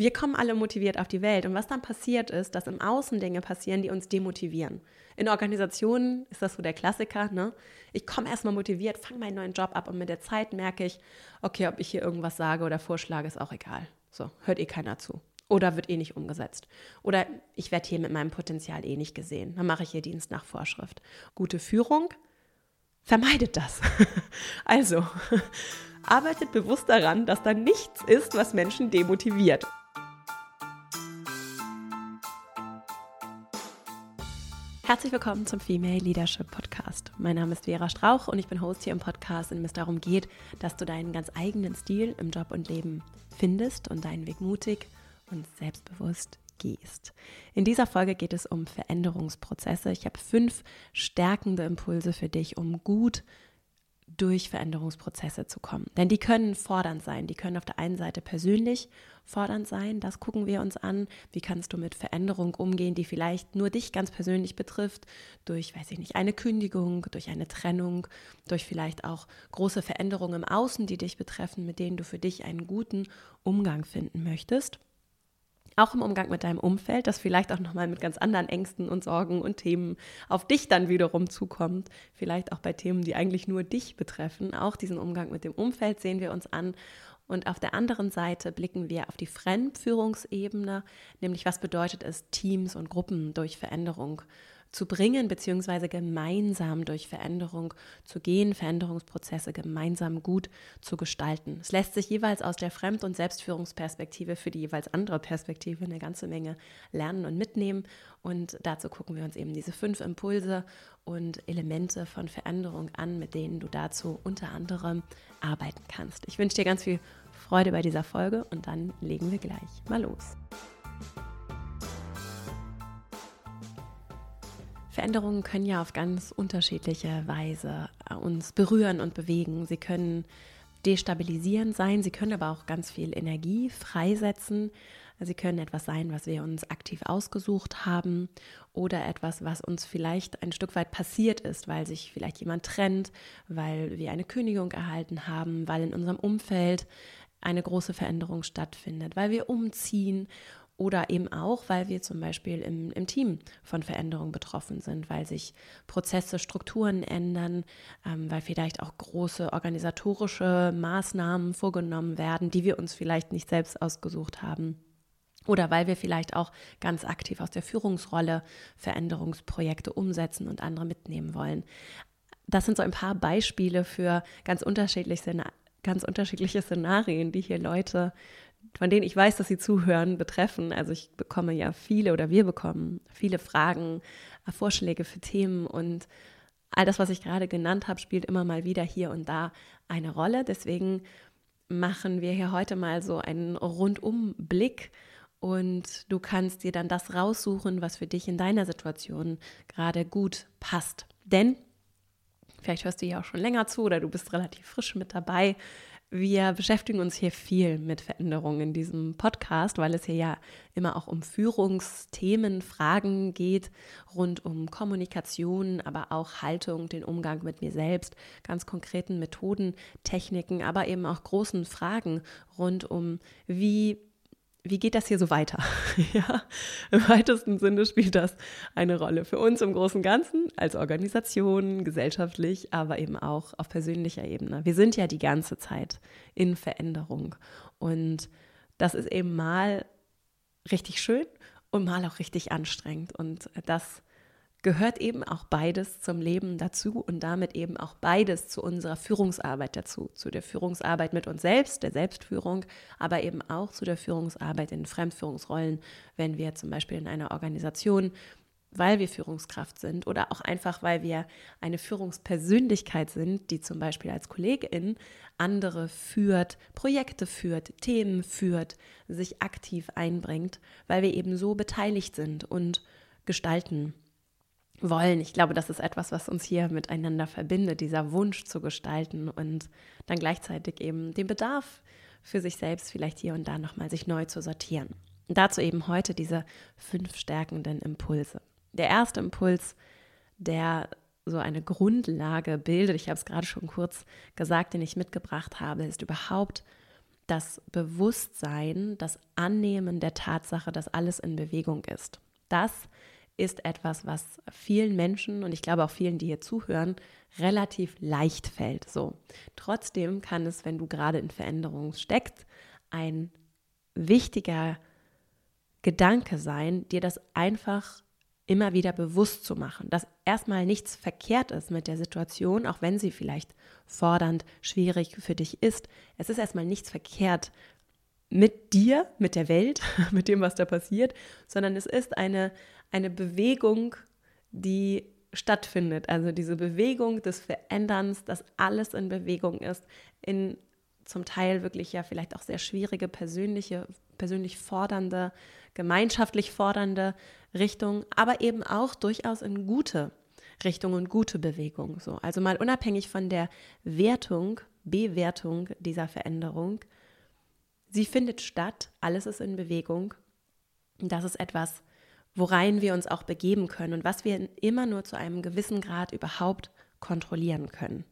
Wir kommen alle motiviert auf die Welt und was dann passiert ist, dass im Außen Dinge passieren, die uns demotivieren. In Organisationen ist das so der Klassiker, ne? Ich komme erstmal motiviert, fange meinen neuen Job ab und mit der Zeit merke ich, okay, ob ich hier irgendwas sage oder vorschlage, ist auch egal. So, hört eh keiner zu. Oder wird eh nicht umgesetzt. Oder ich werde hier mit meinem Potenzial eh nicht gesehen. Dann mache ich hier Dienst nach Vorschrift. Gute Führung vermeidet das. also, arbeitet bewusst daran, dass da nichts ist, was Menschen demotiviert. Herzlich willkommen zum Female Leadership Podcast. Mein Name ist Vera Strauch und ich bin Host hier im Podcast, in dem es darum geht, dass du deinen ganz eigenen Stil im Job und Leben findest und deinen Weg mutig und selbstbewusst gehst. In dieser Folge geht es um Veränderungsprozesse. Ich habe fünf stärkende Impulse für dich, um gut durch Veränderungsprozesse zu kommen. Denn die können fordernd sein. Die können auf der einen Seite persönlich fordernd sein. Das gucken wir uns an. Wie kannst du mit Veränderung umgehen, die vielleicht nur dich ganz persönlich betrifft? Durch, weiß ich nicht, eine Kündigung, durch eine Trennung, durch vielleicht auch große Veränderungen im Außen, die dich betreffen, mit denen du für dich einen guten Umgang finden möchtest auch im Umgang mit deinem Umfeld, das vielleicht auch nochmal mit ganz anderen Ängsten und Sorgen und Themen auf dich dann wiederum zukommt. Vielleicht auch bei Themen, die eigentlich nur dich betreffen. Auch diesen Umgang mit dem Umfeld sehen wir uns an. Und auf der anderen Seite blicken wir auf die Fremdführungsebene, nämlich was bedeutet es, Teams und Gruppen durch Veränderung zu bringen, beziehungsweise gemeinsam durch Veränderung zu gehen, Veränderungsprozesse gemeinsam gut zu gestalten. Es lässt sich jeweils aus der Fremd- und Selbstführungsperspektive für die jeweils andere Perspektive eine ganze Menge lernen und mitnehmen. Und dazu gucken wir uns eben diese fünf Impulse und Elemente von Veränderung an, mit denen du dazu unter anderem arbeiten kannst. Ich wünsche dir ganz viel Freude bei dieser Folge und dann legen wir gleich mal los. Veränderungen können ja auf ganz unterschiedliche Weise äh, uns berühren und bewegen. Sie können destabilisierend sein, sie können aber auch ganz viel Energie freisetzen. Sie können etwas sein, was wir uns aktiv ausgesucht haben oder etwas, was uns vielleicht ein Stück weit passiert ist, weil sich vielleicht jemand trennt, weil wir eine Kündigung erhalten haben, weil in unserem Umfeld eine große Veränderung stattfindet, weil wir umziehen oder eben auch, weil wir zum Beispiel im, im Team von Veränderungen betroffen sind, weil sich Prozesse, Strukturen ändern, ähm, weil vielleicht auch große organisatorische Maßnahmen vorgenommen werden, die wir uns vielleicht nicht selbst ausgesucht haben. Oder weil wir vielleicht auch ganz aktiv aus der Führungsrolle Veränderungsprojekte umsetzen und andere mitnehmen wollen. Das sind so ein paar Beispiele für ganz unterschiedliche, ganz unterschiedliche Szenarien, die hier Leute von denen ich weiß, dass sie zuhören, betreffen. Also ich bekomme ja viele oder wir bekommen viele Fragen, äh, Vorschläge für Themen und all das, was ich gerade genannt habe, spielt immer mal wieder hier und da eine Rolle. Deswegen machen wir hier heute mal so einen Rundumblick und du kannst dir dann das raussuchen, was für dich in deiner Situation gerade gut passt. Denn vielleicht hörst du ja auch schon länger zu oder du bist relativ frisch mit dabei. Wir beschäftigen uns hier viel mit Veränderungen in diesem Podcast, weil es hier ja immer auch um Führungsthemen, Fragen geht, rund um Kommunikation, aber auch Haltung, den Umgang mit mir selbst, ganz konkreten Methoden, Techniken, aber eben auch großen Fragen rund um, wie wie geht das hier so weiter? ja, im weitesten Sinne spielt das eine Rolle für uns im großen und Ganzen als Organisation, gesellschaftlich, aber eben auch auf persönlicher Ebene. Wir sind ja die ganze Zeit in Veränderung und das ist eben mal richtig schön und mal auch richtig anstrengend und das gehört eben auch beides zum Leben dazu und damit eben auch beides zu unserer Führungsarbeit dazu, zu der Führungsarbeit mit uns selbst, der Selbstführung, aber eben auch zu der Führungsarbeit in Fremdführungsrollen, wenn wir zum Beispiel in einer Organisation, weil wir Führungskraft sind oder auch einfach, weil wir eine Führungspersönlichkeit sind, die zum Beispiel als Kollegin andere führt, Projekte führt, Themen führt, sich aktiv einbringt, weil wir eben so beteiligt sind und gestalten wollen. Ich glaube, das ist etwas, was uns hier miteinander verbindet, dieser Wunsch zu gestalten und dann gleichzeitig eben den Bedarf für sich selbst vielleicht hier und da nochmal sich neu zu sortieren. Und dazu eben heute diese fünf stärkenden Impulse. Der erste Impuls, der so eine Grundlage bildet, ich habe es gerade schon kurz gesagt, den ich mitgebracht habe, ist überhaupt das Bewusstsein, das Annehmen der Tatsache, dass alles in Bewegung ist. Das ist etwas, was vielen Menschen und ich glaube auch vielen, die hier zuhören, relativ leicht fällt. So. Trotzdem kann es, wenn du gerade in Veränderung steckst, ein wichtiger Gedanke sein, dir das einfach immer wieder bewusst zu machen, dass erstmal nichts verkehrt ist mit der Situation, auch wenn sie vielleicht fordernd, schwierig für dich ist. Es ist erstmal nichts verkehrt mit dir, mit der Welt, mit dem, was da passiert, sondern es ist eine, eine Bewegung, die stattfindet. Also diese Bewegung des Veränderns, dass alles in Bewegung ist, in zum Teil wirklich ja vielleicht auch sehr schwierige, persönliche, persönlich fordernde, gemeinschaftlich fordernde Richtung, aber eben auch durchaus in gute Richtung und gute Bewegung. So. Also mal unabhängig von der Wertung, Bewertung dieser Veränderung, sie findet statt, alles ist in Bewegung. Das ist etwas, worein wir uns auch begeben können und was wir immer nur zu einem gewissen Grad überhaupt kontrollieren können.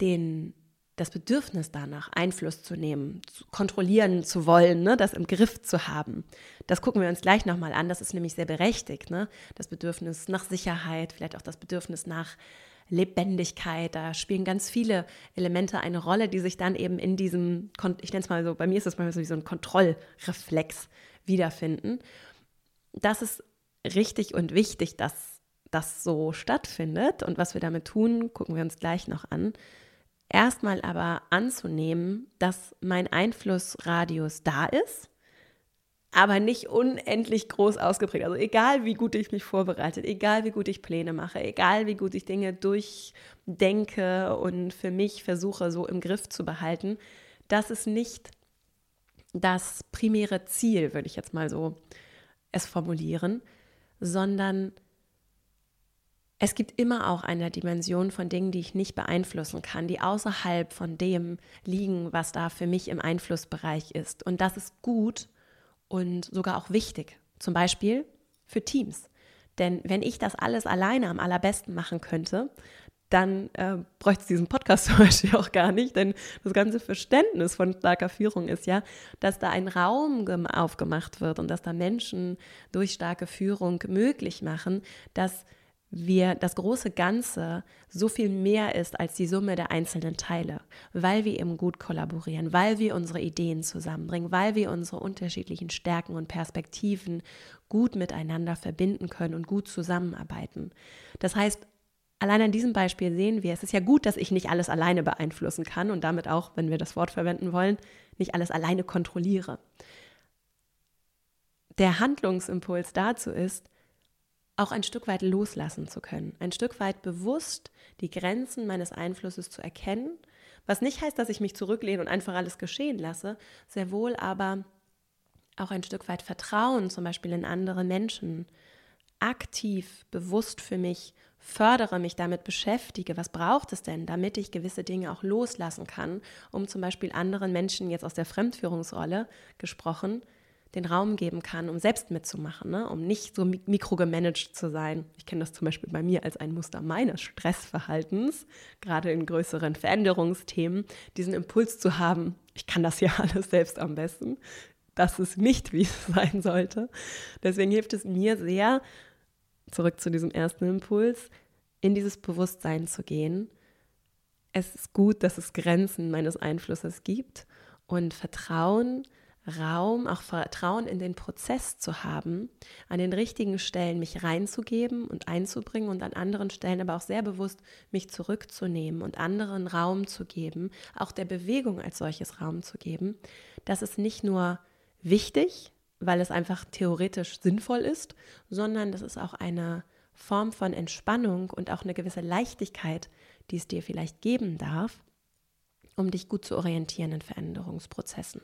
Den das Bedürfnis danach, Einfluss zu nehmen, zu kontrollieren zu wollen, ne, das im Griff zu haben. Das gucken wir uns gleich nochmal an. Das ist nämlich sehr berechtigt. Ne? Das Bedürfnis nach Sicherheit, vielleicht auch das Bedürfnis nach Lebendigkeit. Da spielen ganz viele Elemente eine Rolle, die sich dann eben in diesem, ich nenne es mal so, bei mir ist es mal so wie so ein Kontrollreflex wiederfinden. Das ist richtig und wichtig, dass das so stattfindet. Und was wir damit tun, gucken wir uns gleich noch an. Erstmal aber anzunehmen, dass mein Einflussradius da ist, aber nicht unendlich groß ausgeprägt. Also egal, wie gut ich mich vorbereite, egal, wie gut ich Pläne mache, egal, wie gut ich Dinge durchdenke und für mich versuche, so im Griff zu behalten, das ist nicht das primäre Ziel, würde ich jetzt mal so es formulieren, sondern es gibt immer auch eine Dimension von Dingen, die ich nicht beeinflussen kann, die außerhalb von dem liegen, was da für mich im Einflussbereich ist. Und das ist gut und sogar auch wichtig. Zum Beispiel für Teams. Denn wenn ich das alles alleine am allerbesten machen könnte, dann äh, bräuchte es diesen Podcast zum Beispiel auch gar nicht, denn das ganze Verständnis von starker Führung ist ja, dass da ein Raum aufgemacht wird und dass da Menschen durch starke Führung möglich machen, dass wir das große Ganze so viel mehr ist als die Summe der einzelnen Teile, weil wir eben gut kollaborieren, weil wir unsere Ideen zusammenbringen, weil wir unsere unterschiedlichen Stärken und Perspektiven gut miteinander verbinden können und gut zusammenarbeiten. Das heißt, allein an diesem Beispiel sehen wir, es ist ja gut, dass ich nicht alles alleine beeinflussen kann und damit auch, wenn wir das Wort verwenden wollen, nicht alles alleine kontrolliere. Der Handlungsimpuls dazu ist, auch ein Stück weit loslassen zu können, ein Stück weit bewusst die Grenzen meines Einflusses zu erkennen, was nicht heißt, dass ich mich zurücklehne und einfach alles geschehen lasse, sehr wohl aber auch ein Stück weit Vertrauen zum Beispiel in andere Menschen, aktiv, bewusst für mich fördere, mich damit beschäftige, was braucht es denn, damit ich gewisse Dinge auch loslassen kann, um zum Beispiel anderen Menschen jetzt aus der Fremdführungsrolle gesprochen, den Raum geben kann, um selbst mitzumachen, ne? um nicht so mikrogemanagt zu sein. Ich kenne das zum Beispiel bei mir als ein Muster meines Stressverhaltens, gerade in größeren Veränderungsthemen, diesen Impuls zu haben, ich kann das ja alles selbst am besten. Das ist nicht, wie es sein sollte. Deswegen hilft es mir sehr, zurück zu diesem ersten Impuls, in dieses Bewusstsein zu gehen. Es ist gut, dass es Grenzen meines Einflusses gibt und Vertrauen, Raum, auch Vertrauen in den Prozess zu haben, an den richtigen Stellen mich reinzugeben und einzubringen und an anderen Stellen aber auch sehr bewusst mich zurückzunehmen und anderen Raum zu geben, auch der Bewegung als solches Raum zu geben. Das ist nicht nur wichtig, weil es einfach theoretisch sinnvoll ist, sondern das ist auch eine Form von Entspannung und auch eine gewisse Leichtigkeit, die es dir vielleicht geben darf, um dich gut zu orientieren in Veränderungsprozessen.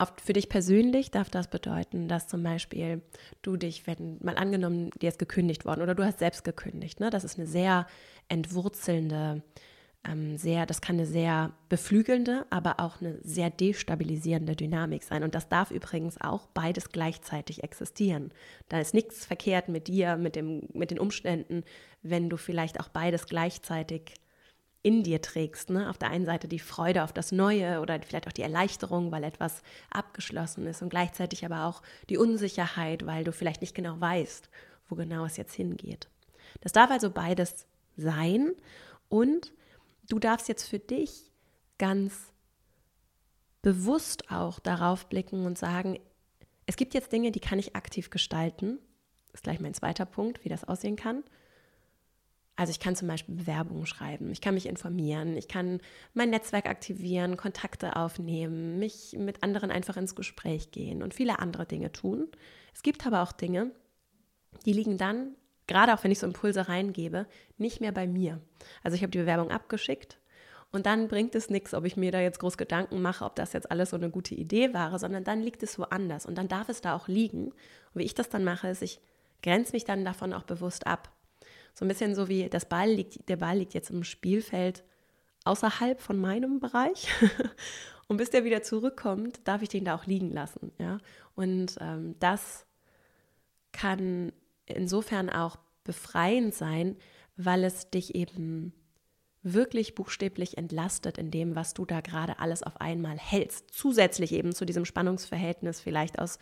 Oft für dich persönlich darf das bedeuten, dass zum Beispiel du dich, wenn mal angenommen, dir ist gekündigt worden oder du hast selbst gekündigt, ne? das ist eine sehr entwurzelnde, ähm, sehr, das kann eine sehr beflügelnde, aber auch eine sehr destabilisierende Dynamik sein. Und das darf übrigens auch beides gleichzeitig existieren. Da ist nichts verkehrt mit dir, mit, dem, mit den Umständen, wenn du vielleicht auch beides gleichzeitig in dir trägst. Ne? Auf der einen Seite die Freude auf das Neue oder vielleicht auch die Erleichterung, weil etwas abgeschlossen ist und gleichzeitig aber auch die Unsicherheit, weil du vielleicht nicht genau weißt, wo genau es jetzt hingeht. Das darf also beides sein und du darfst jetzt für dich ganz bewusst auch darauf blicken und sagen, es gibt jetzt Dinge, die kann ich aktiv gestalten. Das ist gleich mein zweiter Punkt, wie das aussehen kann. Also ich kann zum Beispiel Bewerbungen schreiben, ich kann mich informieren, ich kann mein Netzwerk aktivieren, Kontakte aufnehmen, mich mit anderen einfach ins Gespräch gehen und viele andere Dinge tun. Es gibt aber auch Dinge, die liegen dann, gerade auch wenn ich so Impulse reingebe, nicht mehr bei mir. Also ich habe die Bewerbung abgeschickt und dann bringt es nichts, ob ich mir da jetzt groß Gedanken mache, ob das jetzt alles so eine gute Idee war, sondern dann liegt es woanders und dann darf es da auch liegen. Und wie ich das dann mache, ist, ich grenze mich dann davon auch bewusst ab. So ein bisschen so wie das Ball liegt, der Ball liegt jetzt im Spielfeld außerhalb von meinem Bereich. und bis der wieder zurückkommt, darf ich den da auch liegen lassen. Ja? Und ähm, das kann insofern auch befreiend sein, weil es dich eben wirklich buchstäblich entlastet in dem, was du da gerade alles auf einmal hältst. Zusätzlich eben zu diesem Spannungsverhältnis vielleicht aus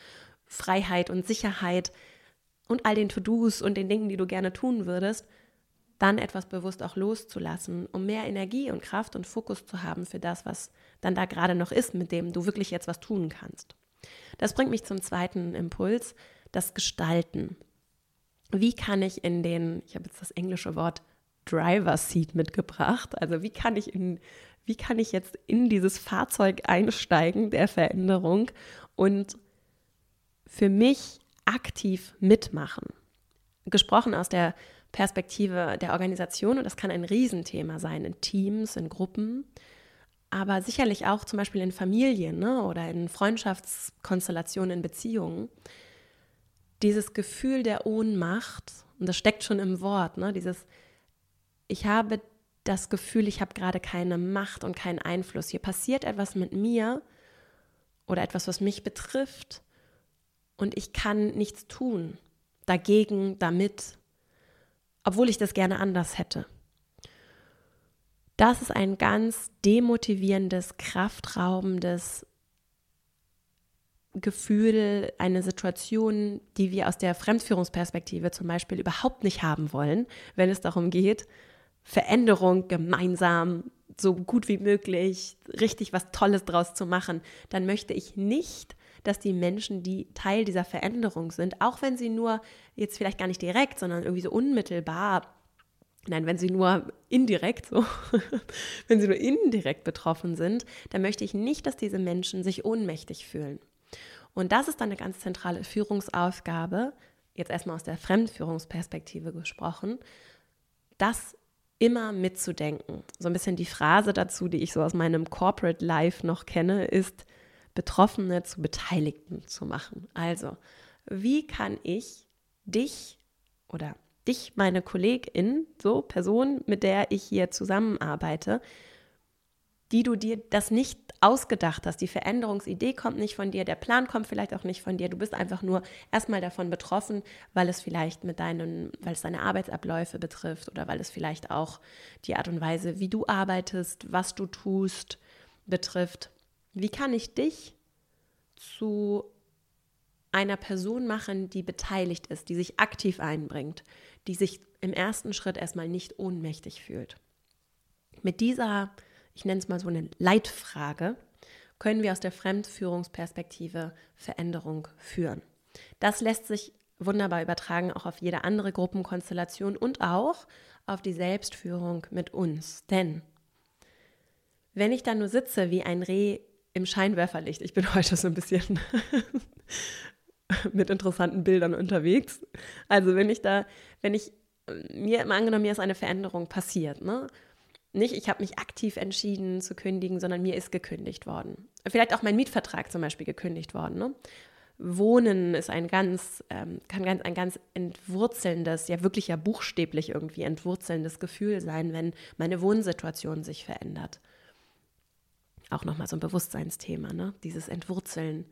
Freiheit und Sicherheit, und all den To-Dos und den Dingen, die du gerne tun würdest, dann etwas bewusst auch loszulassen, um mehr Energie und Kraft und Fokus zu haben für das, was dann da gerade noch ist, mit dem du wirklich jetzt was tun kannst. Das bringt mich zum zweiten Impuls, das Gestalten. Wie kann ich in den, ich habe jetzt das englische Wort Driver Seat mitgebracht, also wie kann ich in, wie kann ich jetzt in dieses Fahrzeug einsteigen der Veränderung und für mich aktiv mitmachen. Gesprochen aus der Perspektive der Organisation, und das kann ein Riesenthema sein, in Teams, in Gruppen, aber sicherlich auch zum Beispiel in Familien ne, oder in Freundschaftskonstellationen, in Beziehungen. Dieses Gefühl der Ohnmacht, und das steckt schon im Wort, ne, dieses, ich habe das Gefühl, ich habe gerade keine Macht und keinen Einfluss. Hier passiert etwas mit mir oder etwas, was mich betrifft und ich kann nichts tun dagegen, damit, obwohl ich das gerne anders hätte. Das ist ein ganz demotivierendes, kraftraubendes Gefühl, eine Situation, die wir aus der Fremdführungsperspektive zum Beispiel überhaupt nicht haben wollen, wenn es darum geht, Veränderung gemeinsam so gut wie möglich, richtig was Tolles draus zu machen, dann möchte ich nicht dass die Menschen, die Teil dieser Veränderung sind, auch wenn sie nur jetzt vielleicht gar nicht direkt, sondern irgendwie so unmittelbar Nein, wenn sie nur indirekt so, wenn sie nur indirekt betroffen sind, dann möchte ich nicht, dass diese Menschen sich ohnmächtig fühlen. Und das ist dann eine ganz zentrale Führungsaufgabe, jetzt erstmal aus der Fremdführungsperspektive gesprochen, das immer mitzudenken. So ein bisschen die Phrase dazu, die ich so aus meinem Corporate Life noch kenne, ist, Betroffene zu Beteiligten zu machen. Also, wie kann ich dich oder dich, meine Kollegin, so Person, mit der ich hier zusammenarbeite, die du dir das nicht ausgedacht hast. Die Veränderungsidee kommt nicht von dir, der Plan kommt vielleicht auch nicht von dir. Du bist einfach nur erstmal davon betroffen, weil es vielleicht mit deinen, weil es deine Arbeitsabläufe betrifft oder weil es vielleicht auch die Art und Weise, wie du arbeitest, was du tust, betrifft. Wie kann ich dich zu einer Person machen, die beteiligt ist, die sich aktiv einbringt, die sich im ersten Schritt erstmal nicht ohnmächtig fühlt? Mit dieser, ich nenne es mal so eine Leitfrage, können wir aus der Fremdführungsperspektive Veränderung führen. Das lässt sich wunderbar übertragen auch auf jede andere Gruppenkonstellation und auch auf die Selbstführung mit uns. Denn wenn ich da nur sitze wie ein Reh im Scheinwerferlicht. Ich bin heute so ein bisschen mit interessanten Bildern unterwegs. Also wenn ich da, wenn ich mir angenommen, mir ist eine Veränderung passiert, ne? Nicht, ich habe mich aktiv entschieden zu kündigen, sondern mir ist gekündigt worden. Vielleicht auch mein Mietvertrag zum Beispiel gekündigt worden. Ne? Wohnen ist ein ganz, ähm, kann ganz, ein ganz entwurzelndes, ja wirklich ja buchstäblich irgendwie entwurzelndes Gefühl sein, wenn meine Wohnsituation sich verändert auch nochmal so ein Bewusstseinsthema, ne? dieses Entwurzeln.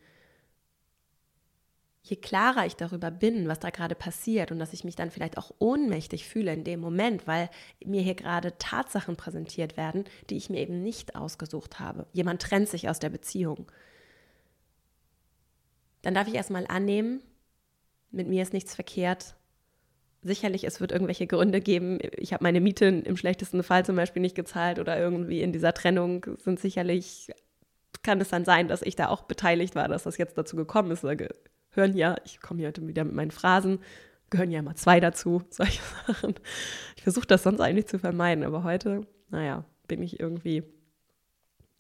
Je klarer ich darüber bin, was da gerade passiert und dass ich mich dann vielleicht auch ohnmächtig fühle in dem Moment, weil mir hier gerade Tatsachen präsentiert werden, die ich mir eben nicht ausgesucht habe. Jemand trennt sich aus der Beziehung. Dann darf ich erstmal annehmen, mit mir ist nichts verkehrt. Sicherlich, es wird irgendwelche Gründe geben. Ich habe meine Miete im schlechtesten Fall zum Beispiel nicht gezahlt oder irgendwie in dieser Trennung sind sicherlich, kann es dann sein, dass ich da auch beteiligt war, dass das jetzt dazu gekommen ist hören ja, ich komme hier heute wieder mit meinen Phrasen, gehören ja immer zwei dazu, solche Sachen. Ich versuche das sonst eigentlich zu vermeiden, aber heute, naja, bin ich irgendwie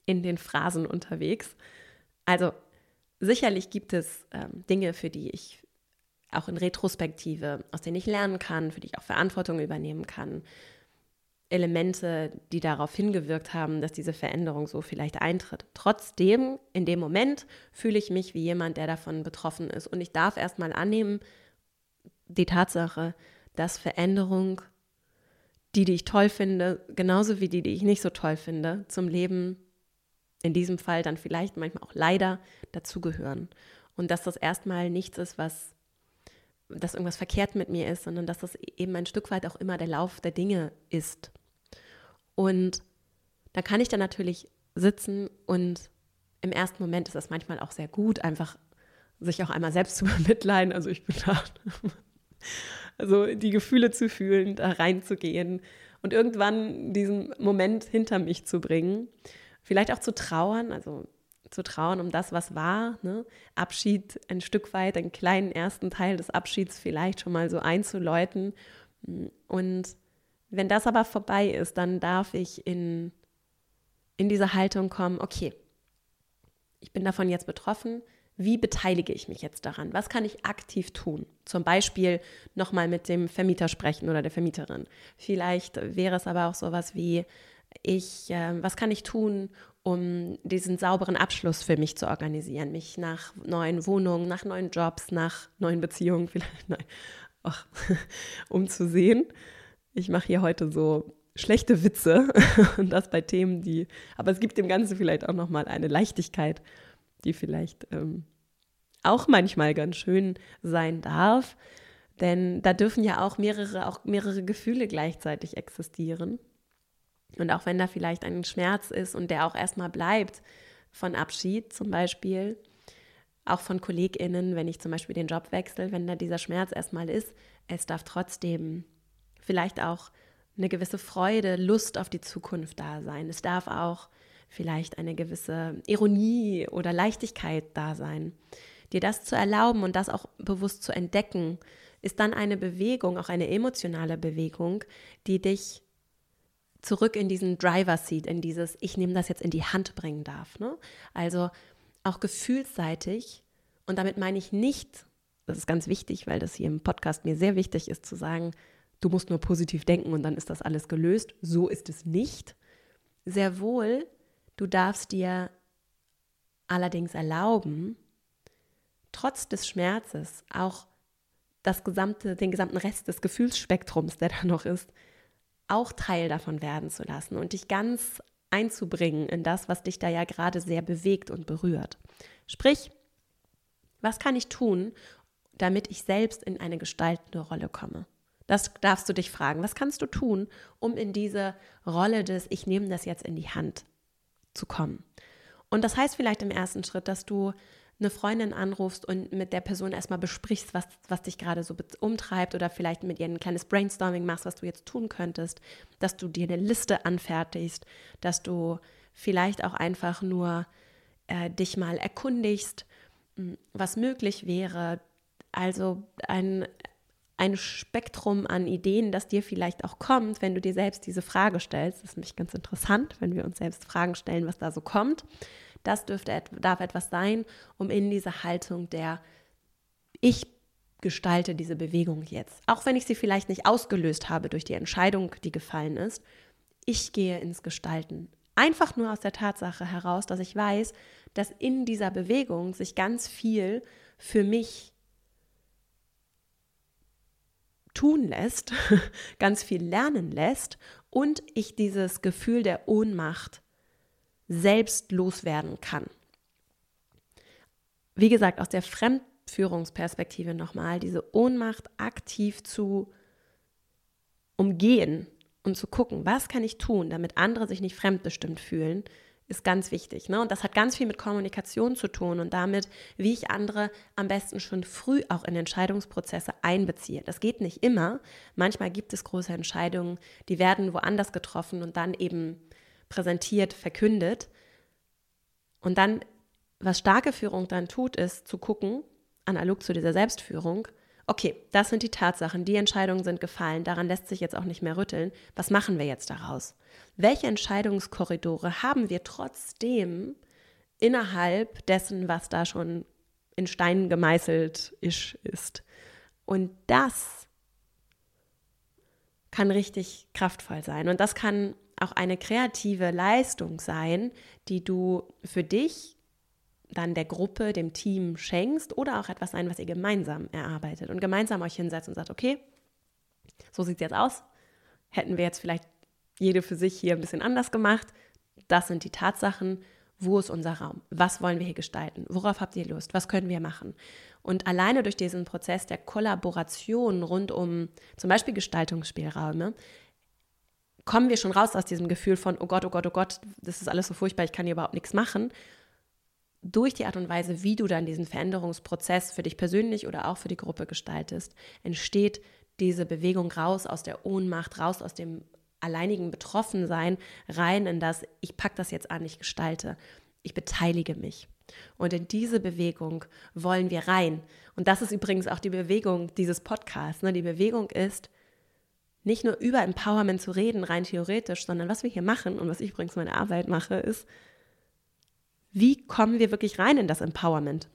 in den Phrasen unterwegs. Also sicherlich gibt es ähm, Dinge, für die ich auch in Retrospektive, aus denen ich lernen kann, für die ich auch Verantwortung übernehmen kann. Elemente, die darauf hingewirkt haben, dass diese Veränderung so vielleicht eintritt. Trotzdem, in dem Moment fühle ich mich wie jemand, der davon betroffen ist. Und ich darf erstmal annehmen, die Tatsache, dass Veränderung, die, die ich toll finde, genauso wie die, die ich nicht so toll finde, zum Leben in diesem Fall dann vielleicht manchmal auch leider dazugehören. Und dass das erstmal nichts ist, was dass irgendwas verkehrt mit mir ist, sondern dass das eben ein Stück weit auch immer der Lauf der Dinge ist. Und da kann ich dann natürlich sitzen und im ersten Moment ist es manchmal auch sehr gut, einfach sich auch einmal selbst zu bemitleiden. Also ich bin da, also die Gefühle zu fühlen, da reinzugehen und irgendwann diesen Moment hinter mich zu bringen. Vielleicht auch zu trauern, also zu trauern um das, was war. Ne? Abschied ein Stück weit, einen kleinen ersten Teil des Abschieds vielleicht schon mal so einzuläuten und wenn das aber vorbei ist, dann darf ich in, in diese Haltung kommen, okay, ich bin davon jetzt betroffen, wie beteilige ich mich jetzt daran? Was kann ich aktiv tun? Zum Beispiel nochmal mit dem Vermieter sprechen oder der Vermieterin. Vielleicht wäre es aber auch sowas wie, ich, äh, was kann ich tun, um diesen sauberen Abschluss für mich zu organisieren, mich nach neuen Wohnungen, nach neuen Jobs, nach neuen Beziehungen vielleicht, nein, ach, umzusehen ich mache hier heute so schlechte Witze und das bei Themen, die, aber es gibt dem Ganzen vielleicht auch nochmal eine Leichtigkeit, die vielleicht ähm, auch manchmal ganz schön sein darf, denn da dürfen ja auch mehrere, auch mehrere Gefühle gleichzeitig existieren. Und auch wenn da vielleicht ein Schmerz ist und der auch erstmal bleibt von Abschied zum Beispiel, auch von KollegInnen, wenn ich zum Beispiel den Job wechsle, wenn da dieser Schmerz erstmal ist, es darf trotzdem vielleicht auch eine gewisse Freude, Lust auf die Zukunft da sein. Es darf auch vielleicht eine gewisse Ironie oder Leichtigkeit da sein. Dir das zu erlauben und das auch bewusst zu entdecken, ist dann eine Bewegung, auch eine emotionale Bewegung, die dich zurück in diesen Driver Seat, in dieses Ich nehme das jetzt in die Hand bringen darf. Ne? Also auch gefühlsseitig, und damit meine ich nicht, das ist ganz wichtig, weil das hier im Podcast mir sehr wichtig ist zu sagen, du musst nur positiv denken und dann ist das alles gelöst. So ist es nicht. Sehr wohl, du darfst dir allerdings erlauben, trotz des Schmerzes auch das gesamte, den gesamten Rest des Gefühlsspektrums, der da noch ist, auch Teil davon werden zu lassen und dich ganz einzubringen in das, was dich da ja gerade sehr bewegt und berührt. Sprich, was kann ich tun, damit ich selbst in eine gestaltende Rolle komme? Das darfst du dich fragen. Was kannst du tun, um in diese Rolle des Ich nehme das jetzt in die Hand zu kommen? Und das heißt vielleicht im ersten Schritt, dass du eine Freundin anrufst und mit der Person erstmal besprichst, was, was dich gerade so umtreibt oder vielleicht mit ihr ein kleines Brainstorming machst, was du jetzt tun könntest, dass du dir eine Liste anfertigst, dass du vielleicht auch einfach nur äh, dich mal erkundigst, hm, was möglich wäre. Also ein, ein Spektrum an Ideen, das dir vielleicht auch kommt, wenn du dir selbst diese Frage stellst. Das ist nämlich ganz interessant, wenn wir uns selbst Fragen stellen, was da so kommt. Das dürfte, darf etwas sein, um in diese Haltung der Ich gestalte diese Bewegung jetzt. Auch wenn ich sie vielleicht nicht ausgelöst habe durch die Entscheidung, die gefallen ist. Ich gehe ins Gestalten. Einfach nur aus der Tatsache heraus, dass ich weiß, dass in dieser Bewegung sich ganz viel für mich tun lässt, ganz viel lernen lässt und ich dieses Gefühl der Ohnmacht selbst loswerden kann. Wie gesagt, aus der Fremd Führungsperspektive nochmal, diese Ohnmacht aktiv zu umgehen und zu gucken, was kann ich tun, damit andere sich nicht fremdbestimmt fühlen, ist ganz wichtig. Ne? Und das hat ganz viel mit Kommunikation zu tun und damit, wie ich andere am besten schon früh auch in Entscheidungsprozesse einbeziehe. Das geht nicht immer. Manchmal gibt es große Entscheidungen, die werden woanders getroffen und dann eben präsentiert, verkündet. Und dann, was starke Führung dann tut, ist zu gucken, analog zu dieser Selbstführung, okay, das sind die Tatsachen, die Entscheidungen sind gefallen, daran lässt sich jetzt auch nicht mehr rütteln. Was machen wir jetzt daraus? Welche Entscheidungskorridore haben wir trotzdem innerhalb dessen, was da schon in Stein gemeißelt ist? Und das kann richtig kraftvoll sein. Und das kann auch eine kreative Leistung sein, die du für dich dann der Gruppe, dem Team schenkst oder auch etwas sein, was ihr gemeinsam erarbeitet und gemeinsam euch hinsetzt und sagt, okay, so sieht es jetzt aus. Hätten wir jetzt vielleicht jede für sich hier ein bisschen anders gemacht. Das sind die Tatsachen. Wo ist unser Raum? Was wollen wir hier gestalten? Worauf habt ihr Lust? Was können wir machen? Und alleine durch diesen Prozess der Kollaboration rund um zum Beispiel Gestaltungsspielräume kommen wir schon raus aus diesem Gefühl von, oh Gott, oh Gott, oh Gott, das ist alles so furchtbar, ich kann hier überhaupt nichts machen, durch die Art und Weise, wie du dann diesen Veränderungsprozess für dich persönlich oder auch für die Gruppe gestaltest, entsteht diese Bewegung raus aus der Ohnmacht, raus aus dem alleinigen Betroffensein, rein in das, ich packe das jetzt an, ich gestalte, ich beteilige mich. Und in diese Bewegung wollen wir rein. Und das ist übrigens auch die Bewegung dieses Podcasts. Ne? Die Bewegung ist, nicht nur über Empowerment zu reden, rein theoretisch, sondern was wir hier machen und was ich übrigens meine Arbeit mache, ist, wie kommen wir wirklich rein in das Empowerment?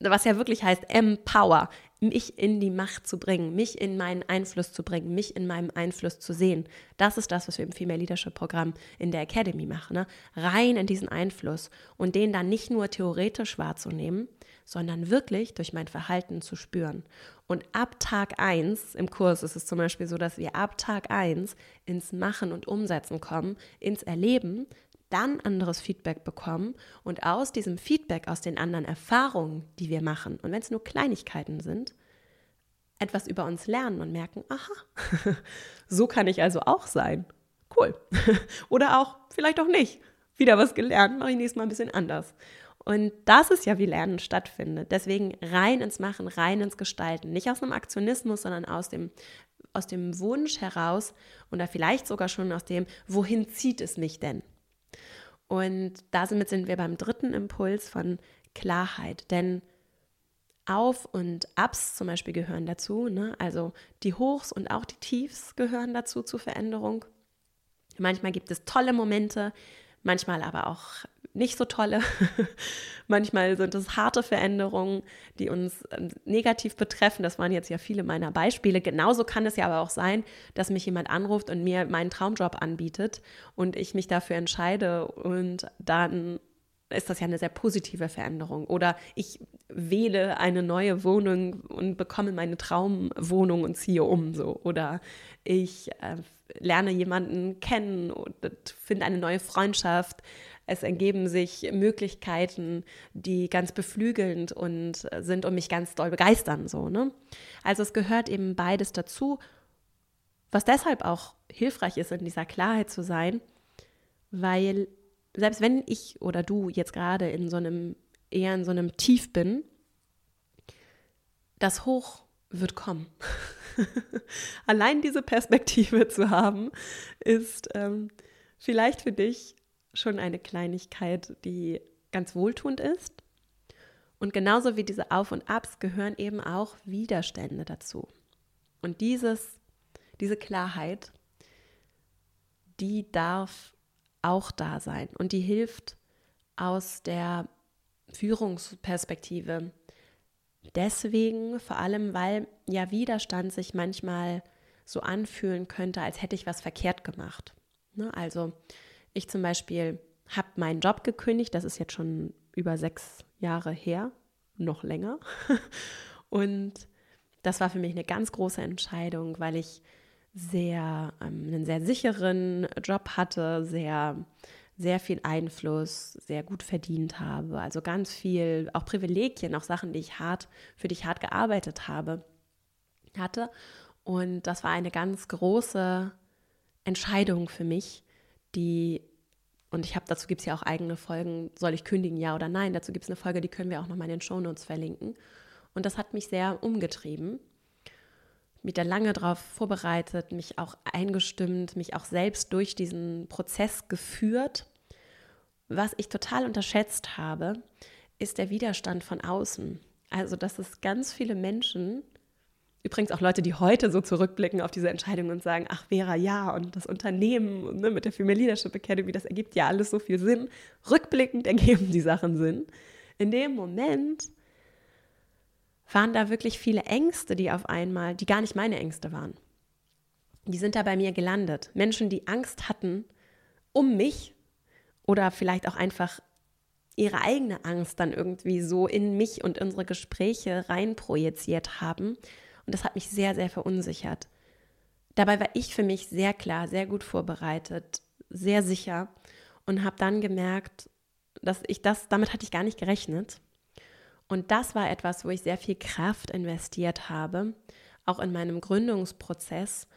Was ja wirklich heißt Empower, mich in die Macht zu bringen, mich in meinen Einfluss zu bringen, mich in meinem Einfluss zu sehen. Das ist das, was wir im Female Leadership Programm in der Academy machen. Ne? Rein in diesen Einfluss und den dann nicht nur theoretisch wahrzunehmen, sondern wirklich durch mein Verhalten zu spüren. Und ab Tag 1 im Kurs ist es zum Beispiel so, dass wir ab Tag 1 ins Machen und Umsetzen kommen, ins Erleben, dann anderes Feedback bekommen und aus diesem Feedback, aus den anderen Erfahrungen, die wir machen, und wenn es nur Kleinigkeiten sind, etwas über uns lernen und merken, aha, so kann ich also auch sein. Cool. Oder auch vielleicht auch nicht. Wieder was gelernt, mache ich nächstes Mal ein bisschen anders. Und das ist ja, wie Lernen stattfindet. Deswegen rein ins Machen, rein ins Gestalten. Nicht aus einem Aktionismus, sondern aus dem, aus dem Wunsch heraus oder vielleicht sogar schon aus dem, wohin zieht es mich denn? Und damit sind wir beim dritten Impuls von Klarheit. Denn auf und Ups zum Beispiel gehören dazu. Ne? Also die Hochs und auch die Tiefs gehören dazu zur Veränderung. Manchmal gibt es tolle Momente, manchmal aber auch nicht so tolle. Manchmal sind es harte Veränderungen, die uns ähm, negativ betreffen. Das waren jetzt ja viele meiner Beispiele. Genauso kann es ja aber auch sein, dass mich jemand anruft und mir meinen Traumjob anbietet und ich mich dafür entscheide und dann ist das ja eine sehr positive Veränderung. Oder ich wähle eine neue Wohnung und bekomme meine Traumwohnung und ziehe um so. Oder ich äh, lerne jemanden kennen und finde eine neue Freundschaft. Es ergeben sich Möglichkeiten, die ganz beflügelnd und sind und mich ganz doll begeistern. So, ne? Also es gehört eben beides dazu, was deshalb auch hilfreich ist, in dieser Klarheit zu sein, weil selbst wenn ich oder du jetzt gerade in so einem, eher in so einem Tief bin, das Hoch wird kommen. Allein diese Perspektive zu haben, ist ähm, vielleicht für dich schon eine Kleinigkeit, die ganz wohltuend ist. Und genauso wie diese Auf und Abs gehören eben auch Widerstände dazu. Und dieses, diese Klarheit, die darf auch da sein. Und die hilft aus der Führungsperspektive. Deswegen, vor allem, weil ja Widerstand sich manchmal so anfühlen könnte, als hätte ich was verkehrt gemacht. Ne? Also ich zum Beispiel habe meinen Job gekündigt, das ist jetzt schon über sechs Jahre her, noch länger. Und das war für mich eine ganz große Entscheidung, weil ich sehr, ähm, einen sehr sicheren Job hatte, sehr sehr viel Einfluss, sehr gut verdient habe. Also ganz viel, auch Privilegien, auch Sachen, die ich hart, für die ich hart gearbeitet habe, hatte. Und das war eine ganz große Entscheidung für mich, die, und ich habe dazu gibt es ja auch eigene Folgen, soll ich kündigen, ja oder nein? Dazu gibt es eine Folge, die können wir auch nochmal in den Shownotes verlinken. Und das hat mich sehr umgetrieben. Mich da lange darauf vorbereitet, mich auch eingestimmt, mich auch selbst durch diesen Prozess geführt. Was ich total unterschätzt habe, ist der Widerstand von außen. Also, dass es ganz viele Menschen Übrigens auch Leute, die heute so zurückblicken auf diese Entscheidung und sagen, ach Vera, ja, und das Unternehmen ne, mit der Female Leadership Academy, das ergibt ja alles so viel Sinn. Rückblickend ergeben die Sachen Sinn. In dem Moment waren da wirklich viele Ängste, die auf einmal, die gar nicht meine Ängste waren. Die sind da bei mir gelandet. Menschen, die Angst hatten um mich oder vielleicht auch einfach ihre eigene Angst dann irgendwie so in mich und unsere Gespräche reinprojiziert haben und das hat mich sehr, sehr verunsichert. Dabei war ich für mich sehr klar, sehr gut vorbereitet, sehr sicher und habe dann gemerkt, dass ich das, damit hatte ich gar nicht gerechnet. Und das war etwas, wo ich sehr viel Kraft investiert habe, auch in meinem Gründungsprozess,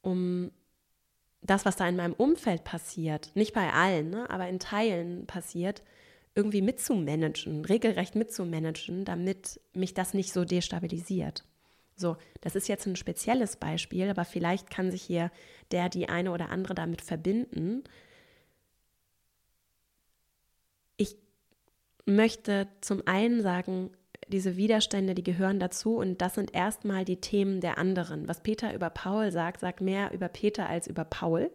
um das, was da in meinem Umfeld passiert, nicht bei allen, ne, aber in Teilen passiert, irgendwie mitzumanagen, regelrecht mitzumanagen, damit mich das nicht so destabilisiert. So, das ist jetzt ein spezielles Beispiel, aber vielleicht kann sich hier der, die eine oder andere damit verbinden. Ich möchte zum einen sagen, diese Widerstände, die gehören dazu und das sind erstmal die Themen der anderen. Was Peter über Paul sagt, sagt mehr über Peter als über Paul.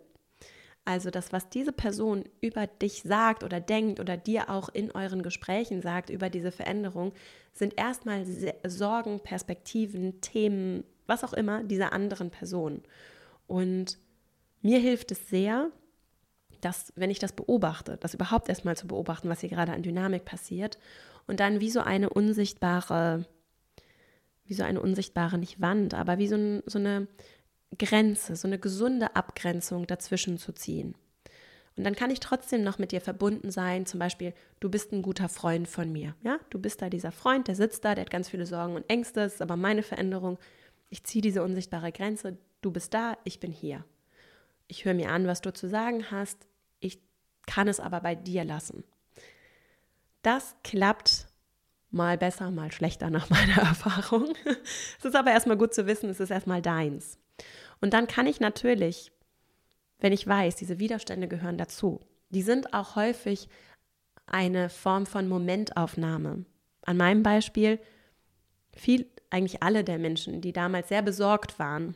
Also das, was diese Person über dich sagt oder denkt oder dir auch in euren Gesprächen sagt über diese Veränderung, sind erstmal Sorgen, Perspektiven, Themen, was auch immer dieser anderen Person. Und mir hilft es sehr, dass, wenn ich das beobachte, das überhaupt erstmal zu beobachten, was hier gerade an Dynamik passiert und dann wie so eine unsichtbare, wie so eine unsichtbare, nicht Wand, aber wie so, ein, so eine Grenze, so eine gesunde Abgrenzung dazwischen zu ziehen. Und dann kann ich trotzdem noch mit dir verbunden sein. Zum Beispiel, du bist ein guter Freund von mir. Ja, du bist da dieser Freund, der sitzt da, der hat ganz viele Sorgen und Ängste. Das ist aber meine Veränderung. Ich ziehe diese unsichtbare Grenze. Du bist da, ich bin hier. Ich höre mir an, was du zu sagen hast. Ich kann es aber bei dir lassen. Das klappt mal besser, mal schlechter nach meiner Erfahrung. es ist aber erstmal gut zu wissen, es ist erstmal deins. Und dann kann ich natürlich, wenn ich weiß, diese Widerstände gehören dazu, die sind auch häufig eine Form von Momentaufnahme. An meinem Beispiel, viel, eigentlich alle der Menschen, die damals sehr besorgt waren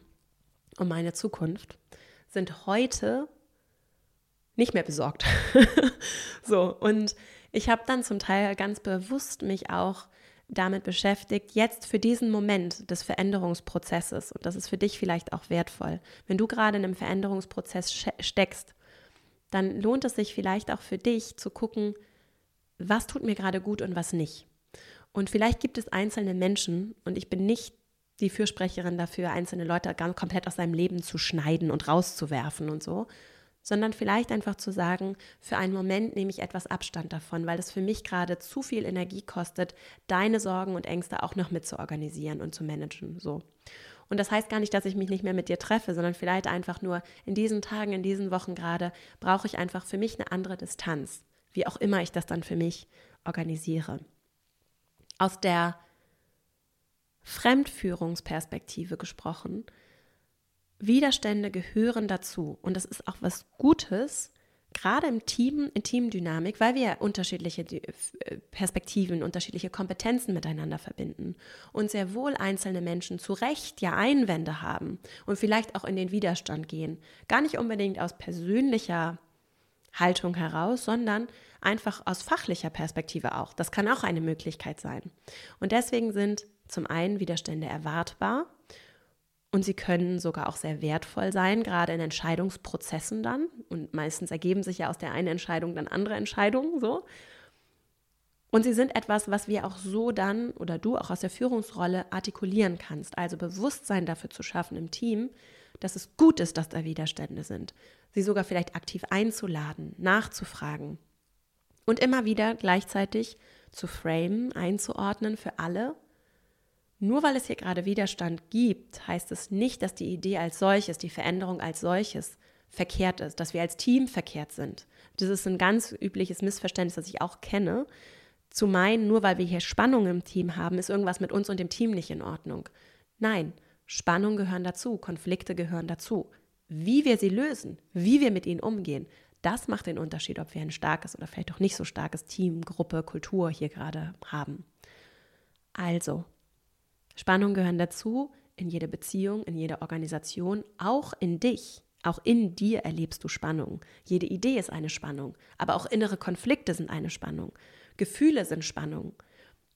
um meine Zukunft, sind heute nicht mehr besorgt. so, und ich habe dann zum Teil ganz bewusst mich auch damit beschäftigt, jetzt für diesen Moment des Veränderungsprozesses, und das ist für dich vielleicht auch wertvoll, wenn du gerade in einem Veränderungsprozess steckst, dann lohnt es sich vielleicht auch für dich zu gucken, was tut mir gerade gut und was nicht. Und vielleicht gibt es einzelne Menschen, und ich bin nicht die Fürsprecherin dafür, einzelne Leute ganz komplett aus seinem Leben zu schneiden und rauszuwerfen und so, sondern vielleicht einfach zu sagen, für einen Moment nehme ich etwas Abstand davon, weil es für mich gerade zu viel Energie kostet, deine Sorgen und Ängste auch noch mit zu organisieren und zu managen. So. Und das heißt gar nicht, dass ich mich nicht mehr mit dir treffe, sondern vielleicht einfach nur in diesen Tagen, in diesen Wochen gerade, brauche ich einfach für mich eine andere Distanz, wie auch immer ich das dann für mich organisiere. Aus der Fremdführungsperspektive gesprochen, Widerstände gehören dazu und das ist auch was Gutes, gerade im Team, in Teamdynamik, weil wir unterschiedliche äh, Perspektiven, unterschiedliche Kompetenzen miteinander verbinden und sehr wohl einzelne Menschen zu Recht ja Einwände haben und vielleicht auch in den Widerstand gehen. Gar nicht unbedingt aus persönlicher Haltung heraus, sondern einfach aus fachlicher Perspektive auch. Das kann auch eine Möglichkeit sein. Und deswegen sind zum einen Widerstände erwartbar und sie können sogar auch sehr wertvoll sein, gerade in Entscheidungsprozessen dann. Und meistens ergeben sich ja aus der einen Entscheidung dann andere Entscheidungen so. Und sie sind etwas, was wir auch so dann oder du auch aus der Führungsrolle artikulieren kannst. Also Bewusstsein dafür zu schaffen im Team, dass es gut ist, dass da Widerstände sind. Sie sogar vielleicht aktiv einzuladen, nachzufragen und immer wieder gleichzeitig zu framen, einzuordnen für alle. Nur weil es hier gerade Widerstand gibt, heißt es nicht, dass die Idee als solches, die Veränderung als solches verkehrt ist, dass wir als Team verkehrt sind. Das ist ein ganz übliches Missverständnis, das ich auch kenne. Zu meinen, nur weil wir hier Spannung im Team haben, ist irgendwas mit uns und dem Team nicht in Ordnung. Nein, Spannungen gehören dazu, Konflikte gehören dazu. Wie wir sie lösen, wie wir mit ihnen umgehen, das macht den Unterschied, ob wir ein starkes oder vielleicht auch nicht so starkes Team, Gruppe, Kultur hier gerade haben. Also, Spannungen gehören dazu in jede Beziehung, in jede Organisation, auch in dich. Auch in dir erlebst du Spannung. Jede Idee ist eine Spannung, aber auch innere Konflikte sind eine Spannung. Gefühle sind Spannung.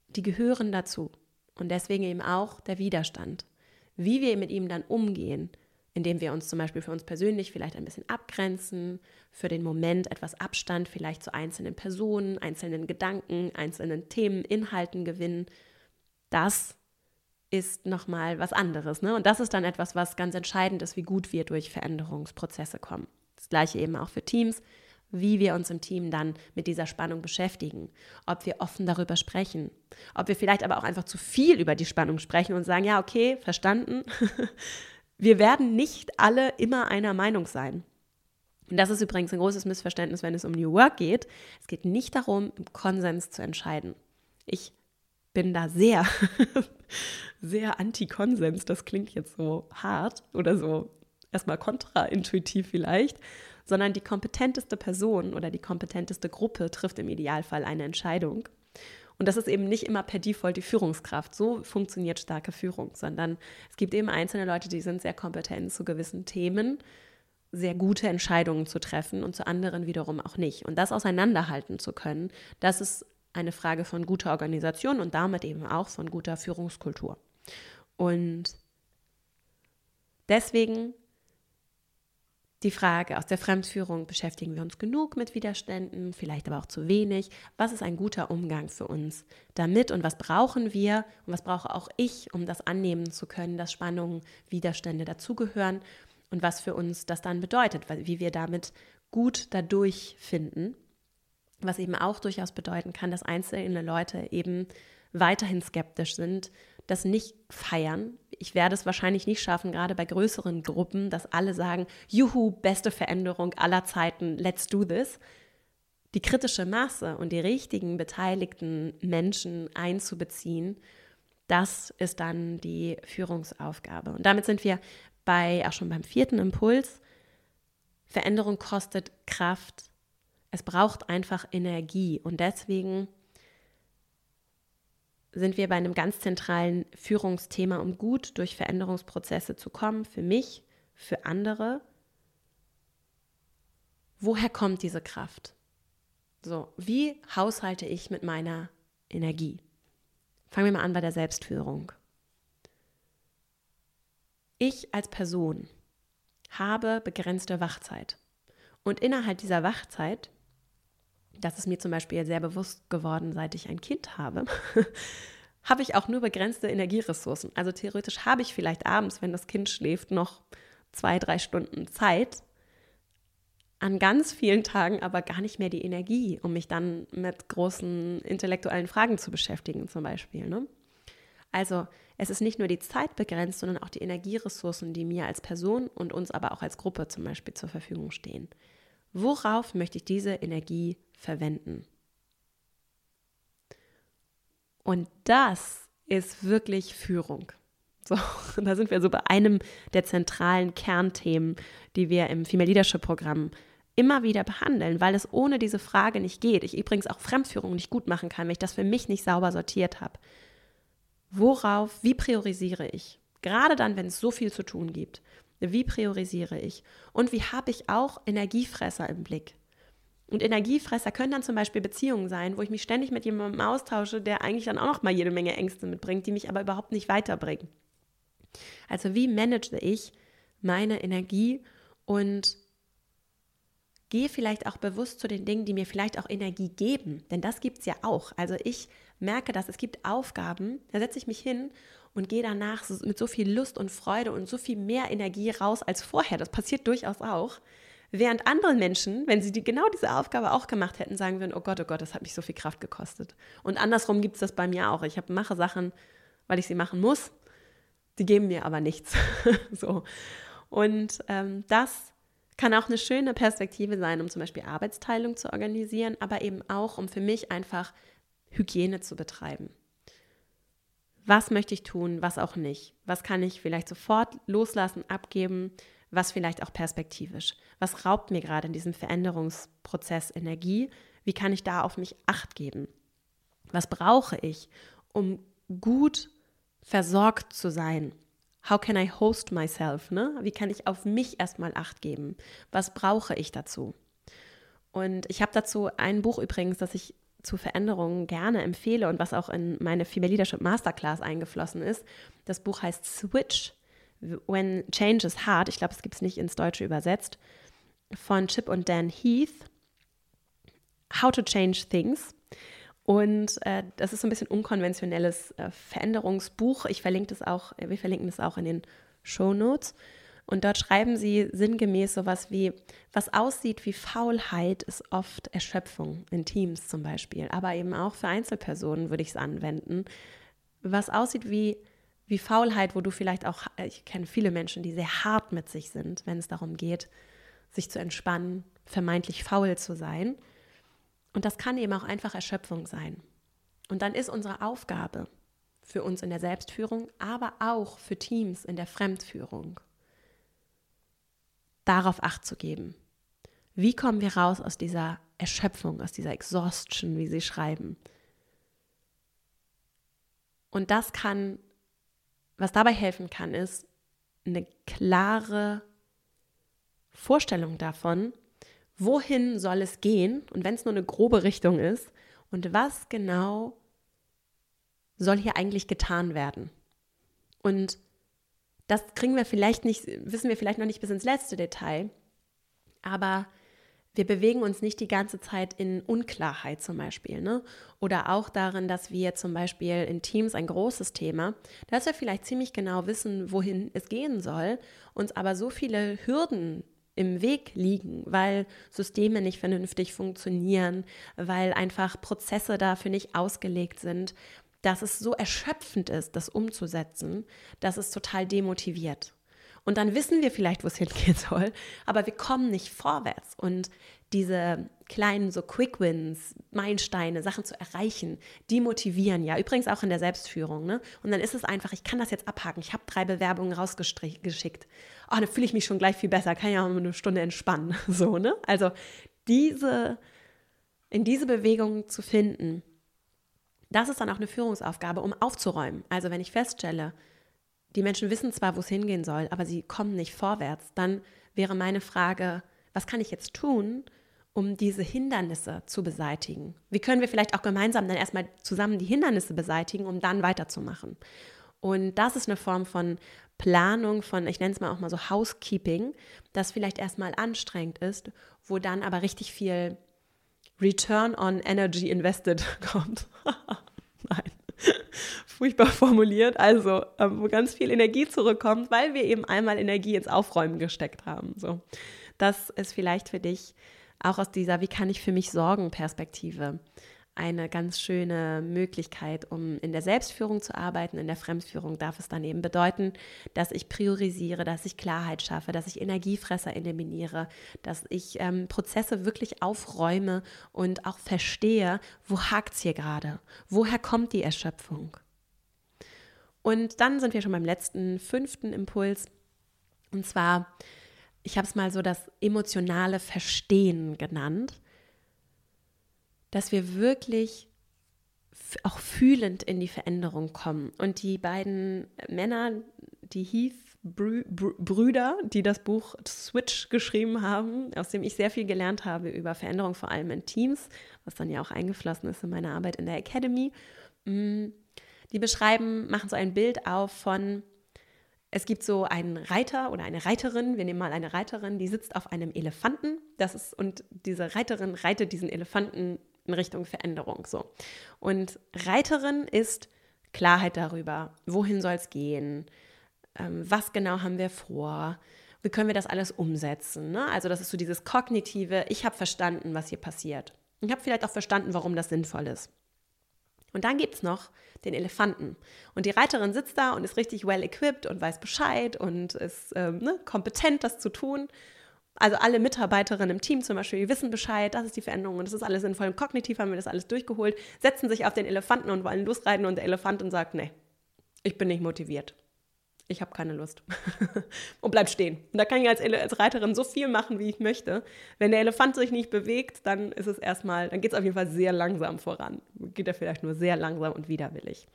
Die gehören dazu. Und deswegen eben auch der Widerstand. Wie wir mit ihm dann umgehen, indem wir uns zum Beispiel für uns persönlich vielleicht ein bisschen abgrenzen, für den Moment etwas Abstand vielleicht zu einzelnen Personen, einzelnen Gedanken, einzelnen Themen, Inhalten gewinnen, das ist nochmal was anderes. Ne? Und das ist dann etwas, was ganz entscheidend ist, wie gut wir durch Veränderungsprozesse kommen. Das gleiche eben auch für Teams, wie wir uns im Team dann mit dieser Spannung beschäftigen, ob wir offen darüber sprechen, ob wir vielleicht aber auch einfach zu viel über die Spannung sprechen und sagen, ja, okay, verstanden. wir werden nicht alle immer einer Meinung sein. Und das ist übrigens ein großes Missverständnis, wenn es um New Work geht. Es geht nicht darum, im Konsens zu entscheiden. Ich bin da sehr, sehr anti-Konsens. Das klingt jetzt so hart oder so erstmal kontraintuitiv vielleicht, sondern die kompetenteste Person oder die kompetenteste Gruppe trifft im Idealfall eine Entscheidung. Und das ist eben nicht immer per Default die Führungskraft. So funktioniert starke Führung, sondern es gibt eben einzelne Leute, die sind sehr kompetent zu gewissen Themen, sehr gute Entscheidungen zu treffen und zu anderen wiederum auch nicht. Und das auseinanderhalten zu können, das ist eine Frage von guter Organisation und damit eben auch von guter Führungskultur. Und deswegen die Frage aus der Fremdführung, beschäftigen wir uns genug mit Widerständen, vielleicht aber auch zu wenig? Was ist ein guter Umgang für uns damit und was brauchen wir und was brauche auch ich, um das annehmen zu können, dass Spannungen, Widerstände dazugehören und was für uns das dann bedeutet, wie wir damit gut dadurch finden was eben auch durchaus bedeuten kann, dass einzelne Leute eben weiterhin skeptisch sind, das nicht feiern. Ich werde es wahrscheinlich nicht schaffen, gerade bei größeren Gruppen, dass alle sagen, juhu, beste Veränderung aller Zeiten, let's do this. Die kritische Masse und die richtigen beteiligten Menschen einzubeziehen, das ist dann die Führungsaufgabe. Und damit sind wir bei, auch schon beim vierten Impuls. Veränderung kostet Kraft, es braucht einfach Energie und deswegen sind wir bei einem ganz zentralen Führungsthema, um gut durch Veränderungsprozesse zu kommen, für mich, für andere. Woher kommt diese Kraft? So, wie haushalte ich mit meiner Energie? Fangen wir mal an bei der Selbstführung. Ich als Person habe begrenzte Wachzeit. Und innerhalb dieser Wachzeit das ist mir zum Beispiel sehr bewusst geworden, seit ich ein Kind habe, habe ich auch nur begrenzte Energieressourcen. Also theoretisch habe ich vielleicht abends, wenn das Kind schläft, noch zwei, drei Stunden Zeit. An ganz vielen Tagen aber gar nicht mehr die Energie, um mich dann mit großen intellektuellen Fragen zu beschäftigen, zum Beispiel. Ne? Also es ist nicht nur die Zeit begrenzt, sondern auch die Energieressourcen, die mir als Person und uns aber auch als Gruppe zum Beispiel zur Verfügung stehen. Worauf möchte ich diese Energie verwenden? Und das ist wirklich Führung. So, da sind wir so bei einem der zentralen Kernthemen, die wir im Female Leadership Programm immer wieder behandeln, weil es ohne diese Frage nicht geht. Ich übrigens auch Fremdführung nicht gut machen kann, wenn ich das für mich nicht sauber sortiert habe. Worauf, wie priorisiere ich? Gerade dann, wenn es so viel zu tun gibt. Wie priorisiere ich? Und wie habe ich auch Energiefresser im Blick? Und Energiefresser können dann zum Beispiel Beziehungen sein, wo ich mich ständig mit jemandem austausche, der eigentlich dann auch noch mal jede Menge Ängste mitbringt, die mich aber überhaupt nicht weiterbringen. Also wie manage ich meine Energie und gehe vielleicht auch bewusst zu den Dingen, die mir vielleicht auch Energie geben, denn das gibt es ja auch. Also ich merke dass es gibt Aufgaben, da setze ich mich hin und gehe danach mit so viel Lust und Freude und so viel mehr Energie raus als vorher. Das passiert durchaus auch. Während andere Menschen, wenn sie die, genau diese Aufgabe auch gemacht hätten, sagen würden, oh Gott, oh Gott, das hat mich so viel Kraft gekostet. Und andersrum gibt es das bei mir auch. Ich hab, mache Sachen, weil ich sie machen muss, die geben mir aber nichts. so. Und ähm, das kann auch eine schöne Perspektive sein, um zum Beispiel Arbeitsteilung zu organisieren, aber eben auch, um für mich einfach Hygiene zu betreiben. Was möchte ich tun, was auch nicht? Was kann ich vielleicht sofort loslassen, abgeben, was vielleicht auch perspektivisch? Was raubt mir gerade in diesem Veränderungsprozess Energie? Wie kann ich da auf mich acht geben? Was brauche ich, um gut versorgt zu sein? How can I host myself? Ne? Wie kann ich auf mich erstmal Acht geben? Was brauche ich dazu? Und ich habe dazu ein Buch übrigens, das ich zu Veränderungen gerne empfehle und was auch in meine Female Leadership Masterclass eingeflossen ist. Das Buch heißt Switch, When Change is Hard. Ich glaube, es gibt es nicht ins Deutsche übersetzt. Von Chip und Dan Heath. How to Change Things. Und äh, das ist so ein bisschen unkonventionelles äh, Veränderungsbuch. Ich verlinke das auch, wir verlinken das auch in den Show Notes. Und dort schreiben sie sinngemäß sowas wie, was aussieht wie Faulheit, ist oft Erschöpfung in Teams zum Beispiel, aber eben auch für Einzelpersonen würde ich es anwenden. Was aussieht wie, wie Faulheit, wo du vielleicht auch, ich kenne viele Menschen, die sehr hart mit sich sind, wenn es darum geht, sich zu entspannen, vermeintlich faul zu sein. Und das kann eben auch einfach Erschöpfung sein. Und dann ist unsere Aufgabe für uns in der Selbstführung, aber auch für Teams in der Fremdführung darauf acht zu geben. Wie kommen wir raus aus dieser Erschöpfung, aus dieser Exhaustion, wie sie schreiben? Und das kann, was dabei helfen kann, ist eine klare Vorstellung davon, wohin soll es gehen und wenn es nur eine grobe Richtung ist und was genau soll hier eigentlich getan werden. Und das kriegen wir vielleicht nicht, wissen wir vielleicht noch nicht bis ins letzte Detail, aber wir bewegen uns nicht die ganze Zeit in Unklarheit zum Beispiel. Ne? Oder auch darin, dass wir zum Beispiel in Teams ein großes Thema, dass wir vielleicht ziemlich genau wissen, wohin es gehen soll, uns aber so viele Hürden im Weg liegen, weil Systeme nicht vernünftig funktionieren, weil einfach Prozesse dafür nicht ausgelegt sind, dass es so erschöpfend ist, das umzusetzen, dass es total demotiviert. Und dann wissen wir vielleicht, wo es hingehen soll, aber wir kommen nicht vorwärts. Und diese kleinen so Quick Wins, Meilensteine, Sachen zu erreichen, die motivieren ja. Übrigens auch in der Selbstführung. Ne? Und dann ist es einfach, ich kann das jetzt abhaken. Ich habe drei Bewerbungen rausgeschickt. Oh, dann fühle ich mich schon gleich viel besser. Kann ja auch eine Stunde entspannen. So, ne? Also diese, in diese Bewegung zu finden, das ist dann auch eine Führungsaufgabe, um aufzuräumen. Also wenn ich feststelle, die Menschen wissen zwar, wo es hingehen soll, aber sie kommen nicht vorwärts, dann wäre meine Frage, was kann ich jetzt tun, um diese Hindernisse zu beseitigen? Wie können wir vielleicht auch gemeinsam dann erstmal zusammen die Hindernisse beseitigen, um dann weiterzumachen? Und das ist eine Form von Planung, von, ich nenne es mal auch mal so Housekeeping, das vielleicht erstmal anstrengend ist, wo dann aber richtig viel Return on Energy Invested kommt. Nein. Furchtbar formuliert. Also, ähm, wo ganz viel Energie zurückkommt, weil wir eben einmal Energie ins Aufräumen gesteckt haben. So. Das ist vielleicht für dich auch aus dieser Wie kann ich für mich sorgen Perspektive eine ganz schöne Möglichkeit, um in der Selbstführung zu arbeiten. In der Fremdführung darf es dann eben bedeuten, dass ich priorisiere, dass ich Klarheit schaffe, dass ich Energiefresser eliminiere, dass ich ähm, Prozesse wirklich aufräume und auch verstehe, wo hakt es hier gerade? Woher kommt die Erschöpfung? Und dann sind wir schon beim letzten, fünften Impuls. Und zwar, ich habe es mal so das emotionale Verstehen genannt dass wir wirklich auch fühlend in die Veränderung kommen. Und die beiden Männer, die Heath-Brüder, die das Buch Switch geschrieben haben, aus dem ich sehr viel gelernt habe über Veränderung, vor allem in Teams, was dann ja auch eingeflossen ist in meine Arbeit in der Academy, mm, die beschreiben, machen so ein Bild auf von, es gibt so einen Reiter oder eine Reiterin, wir nehmen mal eine Reiterin, die sitzt auf einem Elefanten, das ist, und diese Reiterin reitet diesen Elefanten in Richtung Veränderung. So. Und Reiterin ist Klarheit darüber, wohin soll es gehen, ähm, was genau haben wir vor, wie können wir das alles umsetzen. Ne? Also das ist so dieses kognitive, ich habe verstanden, was hier passiert. Ich habe vielleicht auch verstanden, warum das sinnvoll ist. Und dann gibt es noch den Elefanten. Und die Reiterin sitzt da und ist richtig well equipped und weiß Bescheid und ist ähm, ne, kompetent, das zu tun. Also alle Mitarbeiterinnen im Team zum Beispiel, die wissen Bescheid, das ist die Veränderung und das ist alles sinnvoll. Und kognitiv haben wir das alles durchgeholt, setzen sich auf den Elefanten und wollen losreiten und der Elefant sagt, nee, ich bin nicht motiviert ich habe keine Lust und bleib stehen. Und da kann ich als, als, Reiterin so viel machen, wie ich möchte. Wenn der Elefant sich nicht bewegt, dann ist es erstmal, dann geht es auf jeden Fall sehr langsam voran. Geht er vielleicht nur sehr langsam und widerwillig.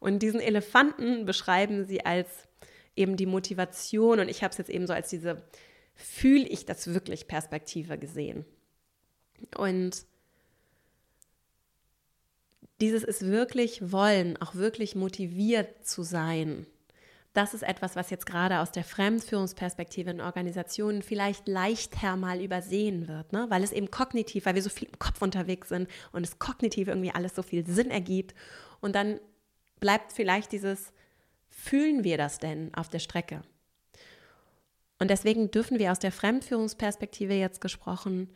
Und diesen Elefanten beschreiben sie als eben die Motivation und ich habe es jetzt eben so als diese fühle ich das wirklich Perspektive gesehen. Und dieses ist wirklich wollen, auch wirklich motiviert zu sein das ist etwas, was jetzt gerade aus der Fremdführungsperspektive in Organisationen vielleicht leichter mal übersehen wird, ne? weil es eben kognitiv, weil wir so viel im Kopf unterwegs sind und es kognitiv irgendwie alles so viel Sinn ergibt. Und dann bleibt vielleicht dieses, fühlen wir das denn auf der Strecke? Und deswegen dürfen wir aus der Fremdführungsperspektive jetzt gesprochen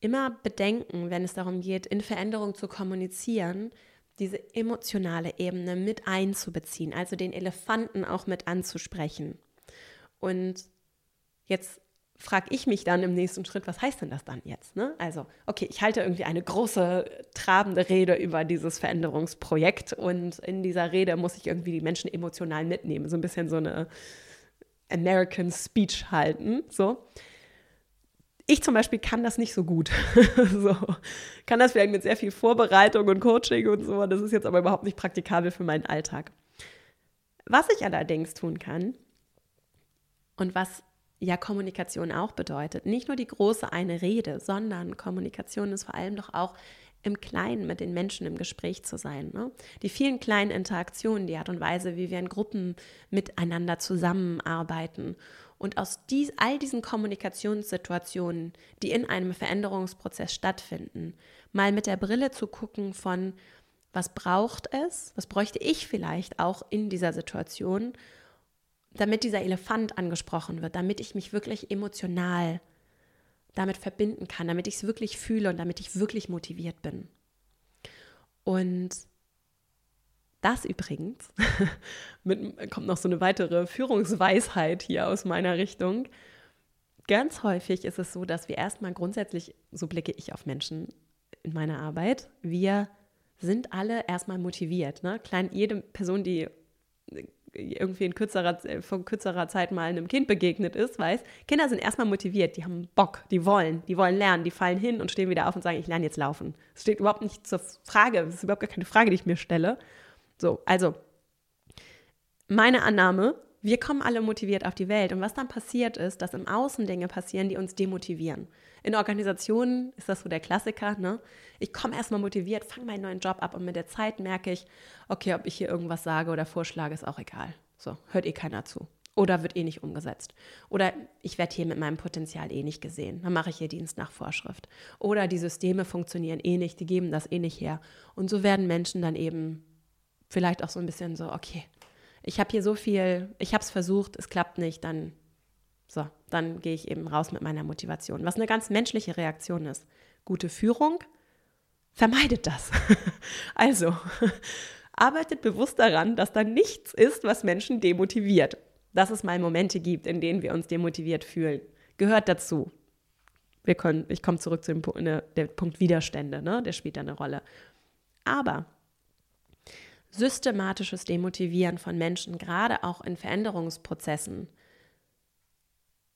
immer bedenken, wenn es darum geht, in Veränderung zu kommunizieren, diese emotionale Ebene mit einzubeziehen, also den Elefanten auch mit anzusprechen. Und jetzt frage ich mich dann im nächsten Schritt, was heißt denn das dann jetzt? Ne? Also, okay, ich halte irgendwie eine große, trabende Rede über dieses Veränderungsprojekt und in dieser Rede muss ich irgendwie die Menschen emotional mitnehmen, so ein bisschen so eine American Speech halten, so. Ich zum Beispiel kann das nicht so gut. so. Kann das vielleicht mit sehr viel Vorbereitung und Coaching und so. Das ist jetzt aber überhaupt nicht praktikabel für meinen Alltag. Was ich allerdings tun kann und was ja Kommunikation auch bedeutet, nicht nur die große eine Rede, sondern Kommunikation ist vor allem doch auch im Kleinen mit den Menschen im Gespräch zu sein. Ne? Die vielen kleinen Interaktionen, die Art und Weise, wie wir in Gruppen miteinander zusammenarbeiten und aus dies, all diesen Kommunikationssituationen, die in einem Veränderungsprozess stattfinden, mal mit der Brille zu gucken von, was braucht es, was bräuchte ich vielleicht auch in dieser Situation, damit dieser Elefant angesprochen wird, damit ich mich wirklich emotional damit verbinden kann, damit ich es wirklich fühle und damit ich wirklich motiviert bin. Und das übrigens, mit, kommt noch so eine weitere Führungsweisheit hier aus meiner Richtung. Ganz häufig ist es so, dass wir erstmal grundsätzlich, so blicke ich auf Menschen in meiner Arbeit, wir sind alle erstmal motiviert. Ne? Klein, jede Person, die irgendwie in kürzerer, vor kürzerer Zeit mal einem Kind begegnet ist, weiß, Kinder sind erstmal motiviert, die haben Bock, die wollen, die wollen lernen, die fallen hin und stehen wieder auf und sagen, ich lerne jetzt laufen. Es steht überhaupt nicht zur Frage, es ist überhaupt gar keine Frage, die ich mir stelle. So, also meine Annahme, wir kommen alle motiviert auf die Welt. Und was dann passiert ist, dass im Außen Dinge passieren, die uns demotivieren. In Organisationen ist das so der Klassiker. Ne? Ich komme erstmal motiviert, fange meinen neuen Job ab und mit der Zeit merke ich, okay, ob ich hier irgendwas sage oder vorschlage, ist auch egal. So, hört eh keiner zu. Oder wird eh nicht umgesetzt. Oder ich werde hier mit meinem Potenzial eh nicht gesehen. Dann mache ich hier Dienst nach Vorschrift. Oder die Systeme funktionieren eh nicht, die geben das eh nicht her. Und so werden Menschen dann eben vielleicht auch so ein bisschen so, okay, ich habe hier so viel, ich habe es versucht, es klappt nicht, dann so, dann gehe ich eben raus mit meiner Motivation. Was eine ganz menschliche Reaktion ist. Gute Führung vermeidet das. also, arbeitet bewusst daran, dass da nichts ist, was Menschen demotiviert. Dass es mal Momente gibt, in denen wir uns demotiviert fühlen. Gehört dazu. Wir können, ich komme zurück zu dem Punkt, ne, der Punkt Widerstände, ne? der spielt da eine Rolle. Aber systematisches Demotivieren von Menschen, gerade auch in Veränderungsprozessen,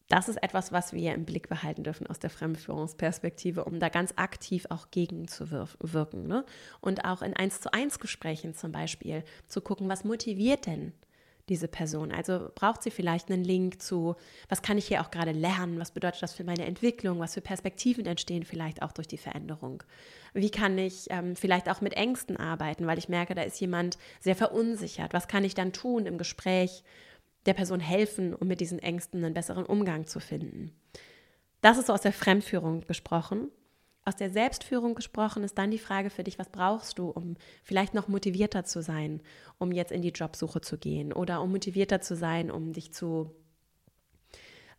das ist etwas, was wir im Blick behalten dürfen aus der Fremdführungsperspektive, um da ganz aktiv auch gegen zu wirken. Ne? Und auch in eins zu eins Gesprächen zum Beispiel zu gucken, was motiviert denn diese Person? Also braucht sie vielleicht einen Link zu, was kann ich hier auch gerade lernen? Was bedeutet das für meine Entwicklung? Was für Perspektiven entstehen vielleicht auch durch die Veränderung? Wie kann ich ähm, vielleicht auch mit Ängsten arbeiten, weil ich merke, da ist jemand sehr verunsichert. Was kann ich dann tun im Gespräch, der Person helfen, um mit diesen Ängsten einen besseren Umgang zu finden? Das ist so aus der Fremdführung gesprochen. Aus der Selbstführung gesprochen ist dann die Frage für dich, was brauchst du, um vielleicht noch motivierter zu sein, um jetzt in die Jobsuche zu gehen oder um motivierter zu sein, um dich zu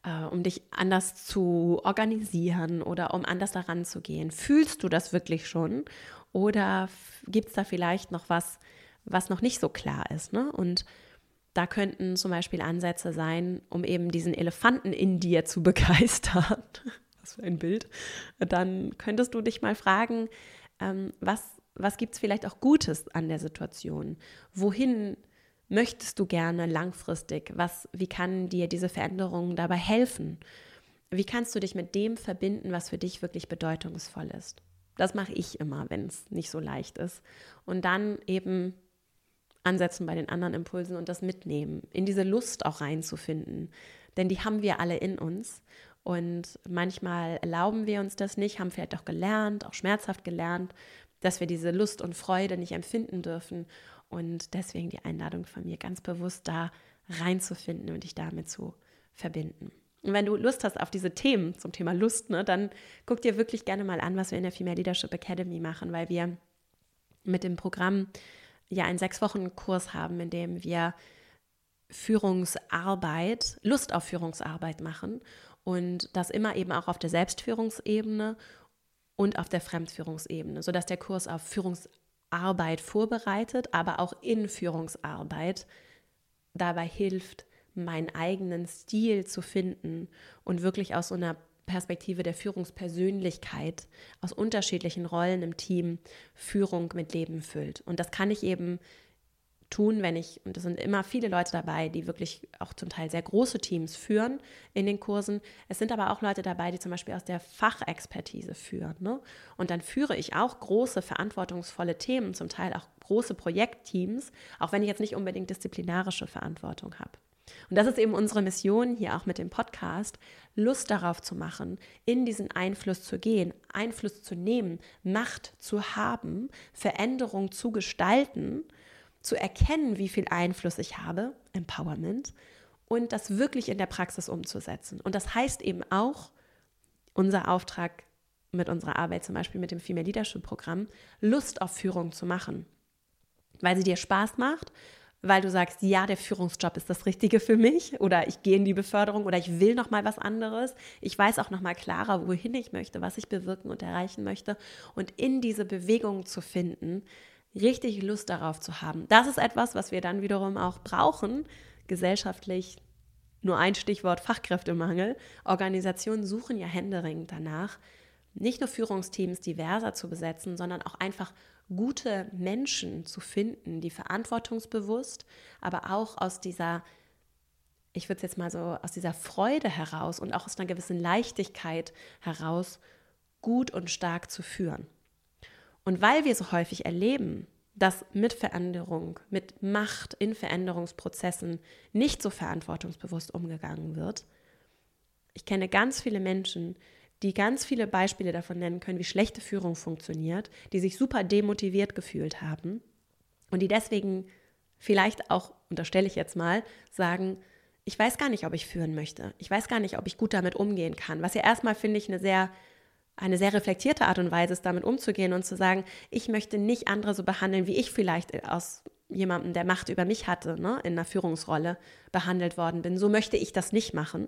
äh, um dich anders zu organisieren oder um anders daran zu gehen. Fühlst du das wirklich schon oder gibt es da vielleicht noch was, was noch nicht so klar ist? Ne? Und da könnten zum Beispiel Ansätze sein, um eben diesen Elefanten in dir zu begeistern was für ein Bild, dann könntest du dich mal fragen, ähm, was, was gibt es vielleicht auch Gutes an der Situation? Wohin möchtest du gerne langfristig? Was, wie kann dir diese Veränderung dabei helfen? Wie kannst du dich mit dem verbinden, was für dich wirklich bedeutungsvoll ist? Das mache ich immer, wenn es nicht so leicht ist. Und dann eben ansetzen bei den anderen Impulsen und das mitnehmen, in diese Lust auch reinzufinden. Denn die haben wir alle in uns. Und manchmal erlauben wir uns das nicht, haben vielleicht auch gelernt, auch schmerzhaft gelernt, dass wir diese Lust und Freude nicht empfinden dürfen. Und deswegen die Einladung von mir, ganz bewusst da reinzufinden und dich damit zu verbinden. Und wenn du Lust hast auf diese Themen zum Thema Lust, ne, dann guck dir wirklich gerne mal an, was wir in der Female Leadership Academy machen, weil wir mit dem Programm ja einen sechs Wochen Kurs haben, in dem wir Führungsarbeit, Lust auf Führungsarbeit machen und das immer eben auch auf der Selbstführungsebene und auf der Fremdführungsebene, sodass der Kurs auf Führungsarbeit vorbereitet, aber auch in Führungsarbeit dabei hilft, meinen eigenen Stil zu finden und wirklich aus so einer Perspektive der Führungspersönlichkeit, aus unterschiedlichen Rollen im Team Führung mit Leben füllt. Und das kann ich eben tun, wenn ich, und es sind immer viele Leute dabei, die wirklich auch zum Teil sehr große Teams führen in den Kursen. Es sind aber auch Leute dabei, die zum Beispiel aus der Fachexpertise führen. Ne? Und dann führe ich auch große, verantwortungsvolle Themen, zum Teil auch große Projektteams, auch wenn ich jetzt nicht unbedingt disziplinarische Verantwortung habe. Und das ist eben unsere Mission hier auch mit dem Podcast, Lust darauf zu machen, in diesen Einfluss zu gehen, Einfluss zu nehmen, Macht zu haben, Veränderung zu gestalten zu erkennen, wie viel Einfluss ich habe, Empowerment, und das wirklich in der Praxis umzusetzen. Und das heißt eben auch, unser Auftrag mit unserer Arbeit, zum Beispiel mit dem Female Leadership Programm, Lust auf Führung zu machen, weil sie dir Spaß macht, weil du sagst, ja, der Führungsjob ist das Richtige für mich oder ich gehe in die Beförderung oder ich will noch mal was anderes. Ich weiß auch noch mal klarer, wohin ich möchte, was ich bewirken und erreichen möchte und in diese Bewegung zu finden, richtig Lust darauf zu haben. Das ist etwas, was wir dann wiederum auch brauchen, gesellschaftlich. Nur ein Stichwort Fachkräftemangel. Organisationen suchen ja händeringend danach, nicht nur Führungsteams diverser zu besetzen, sondern auch einfach gute Menschen zu finden, die verantwortungsbewusst, aber auch aus dieser, ich würde es jetzt mal so, aus dieser Freude heraus und auch aus einer gewissen Leichtigkeit heraus gut und stark zu führen. Und weil wir so häufig erleben, dass mit Veränderung, mit Macht in Veränderungsprozessen nicht so verantwortungsbewusst umgegangen wird, ich kenne ganz viele Menschen, die ganz viele Beispiele davon nennen können, wie schlechte Führung funktioniert, die sich super demotiviert gefühlt haben und die deswegen vielleicht auch, unterstelle ich jetzt mal, sagen, ich weiß gar nicht, ob ich führen möchte. Ich weiß gar nicht, ob ich gut damit umgehen kann. Was ja erstmal, finde ich, eine sehr eine sehr reflektierte Art und Weise ist, damit umzugehen und zu sagen, ich möchte nicht andere so behandeln, wie ich vielleicht aus jemandem, der Macht über mich hatte, ne, in einer Führungsrolle behandelt worden bin. So möchte ich das nicht machen.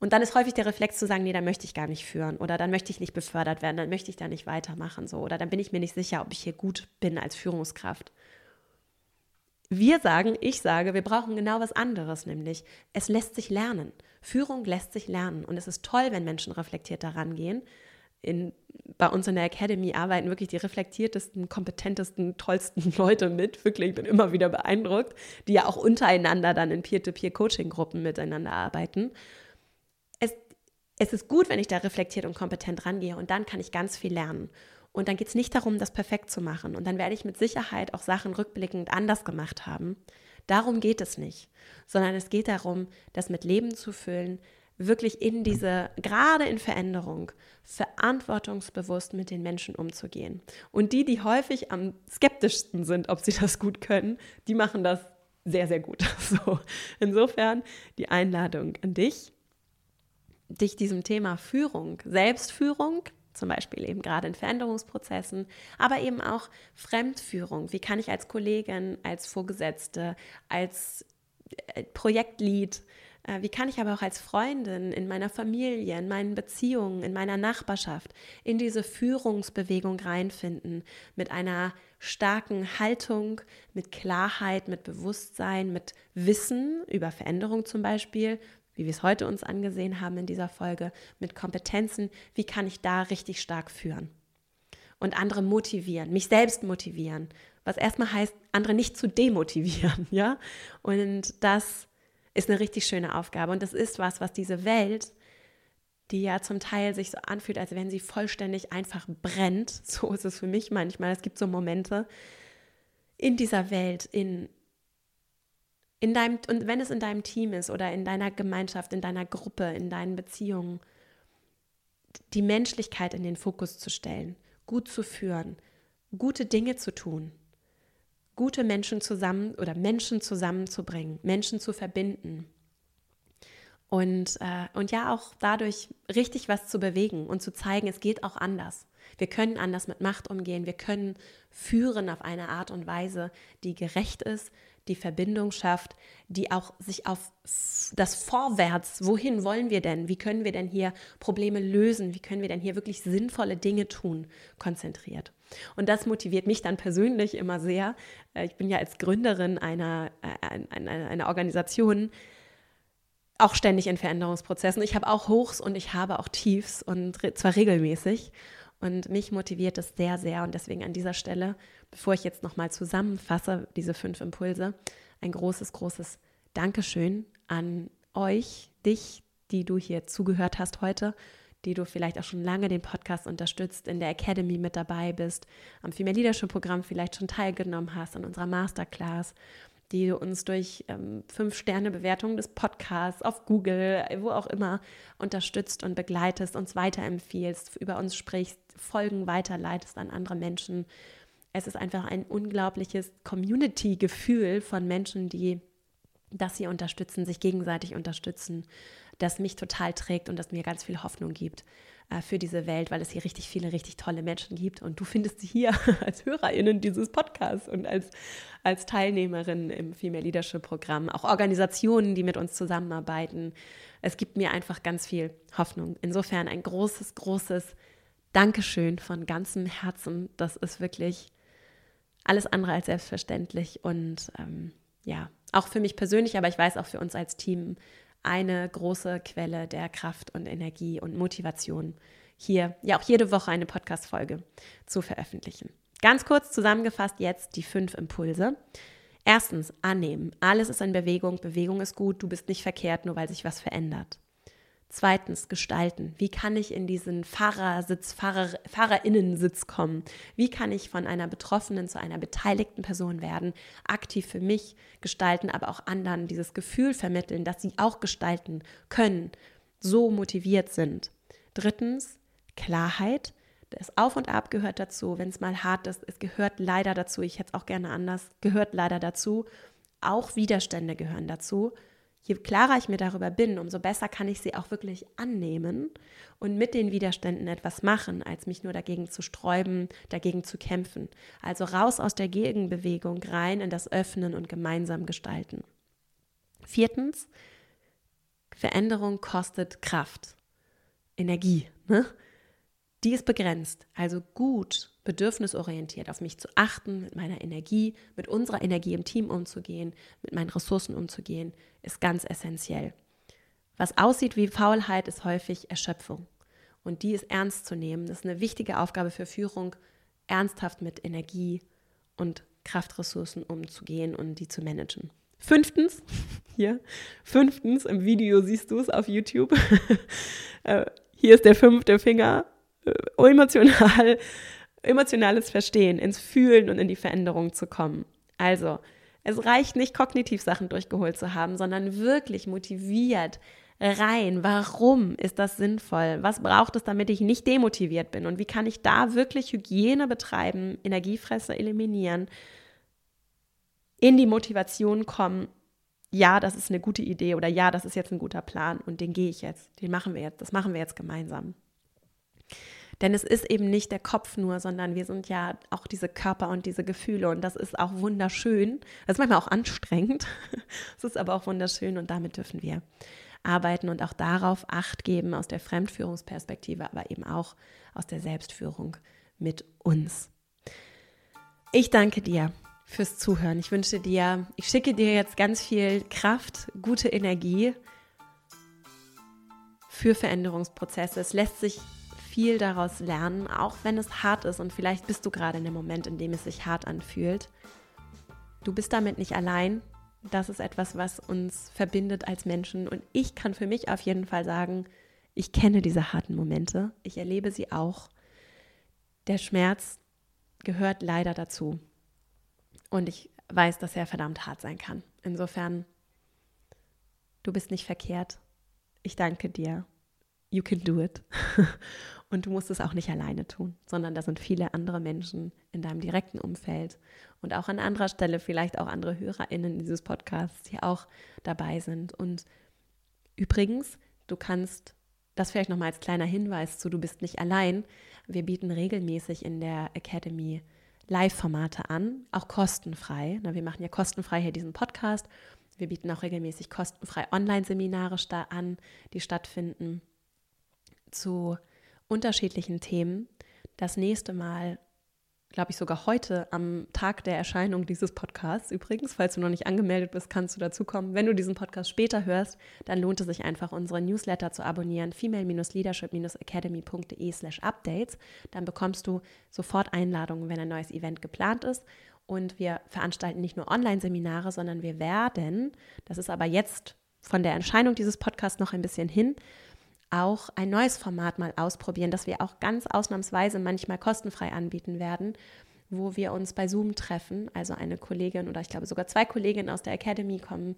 Und dann ist häufig der Reflex zu sagen, nee, dann möchte ich gar nicht führen oder dann möchte ich nicht befördert werden, dann möchte ich da nicht weitermachen so oder dann bin ich mir nicht sicher, ob ich hier gut bin als Führungskraft. Wir sagen, ich sage, wir brauchen genau was anderes, nämlich es lässt sich lernen. Führung lässt sich lernen und es ist toll, wenn Menschen reflektiert daran gehen. In, bei uns in der Academy arbeiten wirklich die reflektiertesten, kompetentesten, tollsten Leute mit. Wirklich, ich bin immer wieder beeindruckt, die ja auch untereinander dann in Peer-to-Peer-Coaching-Gruppen miteinander arbeiten. Es, es ist gut, wenn ich da reflektiert und kompetent rangehe und dann kann ich ganz viel lernen. Und dann geht es nicht darum, das perfekt zu machen. Und dann werde ich mit Sicherheit auch Sachen rückblickend anders gemacht haben. Darum geht es nicht, sondern es geht darum, das mit Leben zu füllen, wirklich in diese, gerade in Veränderung, verantwortungsbewusst mit den Menschen umzugehen. Und die, die häufig am skeptischsten sind, ob sie das gut können, die machen das sehr, sehr gut. So, insofern die Einladung an dich, dich diesem Thema Führung, Selbstführung, zum Beispiel eben gerade in Veränderungsprozessen, aber eben auch Fremdführung. Wie kann ich als Kollegin, als Vorgesetzte, als äh, Projektlead, äh, wie kann ich aber auch als Freundin in meiner Familie, in meinen Beziehungen, in meiner Nachbarschaft in diese Führungsbewegung reinfinden mit einer starken Haltung, mit Klarheit, mit Bewusstsein, mit Wissen über Veränderung zum Beispiel, wie wir es heute uns angesehen haben in dieser Folge, mit Kompetenzen, wie kann ich da richtig stark führen und andere motivieren, mich selbst motivieren, was erstmal heißt, andere nicht zu demotivieren, ja? Und das ist eine richtig schöne Aufgabe und das ist was, was diese Welt die ja zum Teil sich so anfühlt, als wenn sie vollständig einfach brennt. So ist es für mich manchmal. Es gibt so Momente in dieser Welt, in, in deinem, und wenn es in deinem Team ist oder in deiner Gemeinschaft, in deiner Gruppe, in deinen Beziehungen, die Menschlichkeit in den Fokus zu stellen, gut zu führen, gute Dinge zu tun, gute Menschen zusammen oder Menschen zusammenzubringen, Menschen zu verbinden und, äh, und ja auch dadurch richtig was zu bewegen und zu zeigen, es geht auch anders. Wir können anders mit Macht umgehen, wir können führen auf eine Art und Weise, die gerecht ist, die Verbindung schafft, die auch sich auf das Vorwärts, wohin wollen wir denn, wie können wir denn hier Probleme lösen, wie können wir denn hier wirklich sinnvolle Dinge tun, konzentriert. Und das motiviert mich dann persönlich immer sehr. Äh, ich bin ja als Gründerin einer, äh, einer, einer Organisation, auch ständig in Veränderungsprozessen. Ich habe auch Hochs und ich habe auch Tiefs und zwar regelmäßig. Und mich motiviert es sehr, sehr. Und deswegen an dieser Stelle, bevor ich jetzt nochmal zusammenfasse, diese fünf Impulse, ein großes, großes Dankeschön an euch, dich, die du hier zugehört hast heute, die du vielleicht auch schon lange den Podcast unterstützt, in der Academy mit dabei bist, am Female Leadership Programm vielleicht schon teilgenommen hast, an unserer Masterclass die du uns durch ähm, Fünf-Sterne-Bewertungen des Podcasts auf Google, wo auch immer, unterstützt und begleitest, uns weiterempfiehlst, über uns sprichst, Folgen weiterleitest an andere Menschen. Es ist einfach ein unglaubliches Community-Gefühl von Menschen, die das hier unterstützen, sich gegenseitig unterstützen, das mich total trägt und das mir ganz viel Hoffnung gibt äh, für diese Welt, weil es hier richtig viele, richtig tolle Menschen gibt. Und du findest sie hier als HörerInnen dieses Podcasts und als, als Teilnehmerin im Female Leadership Programm, auch Organisationen, die mit uns zusammenarbeiten. Es gibt mir einfach ganz viel Hoffnung. Insofern ein großes, großes Dankeschön von ganzem Herzen. Das ist wirklich alles andere als selbstverständlich und ähm, ja, auch für mich persönlich, aber ich weiß auch für uns als Team eine große Quelle der Kraft und Energie und Motivation, hier ja auch jede Woche eine Podcast-Folge zu veröffentlichen. Ganz kurz zusammengefasst jetzt die fünf Impulse. Erstens, annehmen. Alles ist in Bewegung. Bewegung ist gut. Du bist nicht verkehrt, nur weil sich was verändert. Zweitens, gestalten. Wie kann ich in diesen Fahrersitz, Fahrer, Fahrerinnensitz kommen? Wie kann ich von einer Betroffenen zu einer beteiligten Person werden? Aktiv für mich gestalten, aber auch anderen dieses Gefühl vermitteln, dass sie auch gestalten können, so motiviert sind. Drittens, Klarheit. Das Auf und Ab gehört dazu. Wenn es mal hart ist, es gehört leider dazu. Ich hätte es auch gerne anders. Gehört leider dazu. Auch Widerstände gehören dazu je klarer ich mir darüber bin, umso besser kann ich sie auch wirklich annehmen und mit den Widerständen etwas machen, als mich nur dagegen zu sträuben, dagegen zu kämpfen. Also raus aus der Gegenbewegung, rein in das Öffnen und gemeinsam gestalten. Viertens, Veränderung kostet Kraft, Energie. Ne? Die ist begrenzt. Also gut, bedürfnisorientiert auf mich zu achten, mit meiner Energie, mit unserer Energie im Team umzugehen, mit meinen Ressourcen umzugehen, ist ganz essentiell. Was aussieht wie Faulheit, ist häufig Erschöpfung. Und die ist ernst zu nehmen. Das ist eine wichtige Aufgabe für Führung, ernsthaft mit Energie und Kraftressourcen umzugehen und die zu managen. Fünftens, hier, fünftens, im Video siehst du es auf YouTube. Äh, hier ist der fünfte Finger. Äh, emotional, emotionales Verstehen, ins Fühlen und in die Veränderung zu kommen. Also, es reicht nicht, kognitiv Sachen durchgeholt zu haben, sondern wirklich motiviert rein. Warum ist das sinnvoll? Was braucht es, damit ich nicht demotiviert bin? Und wie kann ich da wirklich Hygiene betreiben, Energiefresser eliminieren, in die Motivation kommen? Ja, das ist eine gute Idee oder ja, das ist jetzt ein guter Plan und den gehe ich jetzt, den machen wir jetzt, das machen wir jetzt gemeinsam. Denn es ist eben nicht der Kopf nur, sondern wir sind ja auch diese Körper und diese Gefühle und das ist auch wunderschön. Das ist manchmal auch anstrengend. Es ist aber auch wunderschön und damit dürfen wir arbeiten und auch darauf Acht geben aus der Fremdführungsperspektive, aber eben auch aus der Selbstführung mit uns. Ich danke dir fürs Zuhören. Ich wünsche dir, ich schicke dir jetzt ganz viel Kraft, gute Energie für Veränderungsprozesse. Es lässt sich viel daraus lernen, auch wenn es hart ist und vielleicht bist du gerade in dem Moment, in dem es sich hart anfühlt. Du bist damit nicht allein. Das ist etwas, was uns verbindet als Menschen und ich kann für mich auf jeden Fall sagen, ich kenne diese harten Momente, ich erlebe sie auch. Der Schmerz gehört leider dazu. Und ich weiß, dass er verdammt hart sein kann. Insofern, du bist nicht verkehrt. Ich danke dir. You can do it. Und du musst es auch nicht alleine tun, sondern da sind viele andere Menschen in deinem direkten Umfeld und auch an anderer Stelle vielleicht auch andere HörerInnen dieses Podcasts, die auch dabei sind. Und übrigens, du kannst das vielleicht nochmal als kleiner Hinweis zu, du bist nicht allein. Wir bieten regelmäßig in der Academy Live-Formate an, auch kostenfrei. wir machen ja kostenfrei hier diesen Podcast. Wir bieten auch regelmäßig kostenfrei Online-Seminare an, die stattfinden zu unterschiedlichen Themen. Das nächste Mal, glaube ich sogar heute am Tag der Erscheinung dieses Podcasts. Übrigens, falls du noch nicht angemeldet bist, kannst du dazukommen. Wenn du diesen Podcast später hörst, dann lohnt es sich einfach, unsere Newsletter zu abonnieren, female-leadership-academy.de slash updates. Dann bekommst du sofort Einladungen, wenn ein neues Event geplant ist. Und wir veranstalten nicht nur Online-Seminare, sondern wir werden, das ist aber jetzt von der Erscheinung dieses Podcasts noch ein bisschen hin, auch ein neues Format mal ausprobieren, das wir auch ganz ausnahmsweise manchmal kostenfrei anbieten werden, wo wir uns bei Zoom treffen. Also eine Kollegin oder ich glaube sogar zwei Kolleginnen aus der Academy kommen,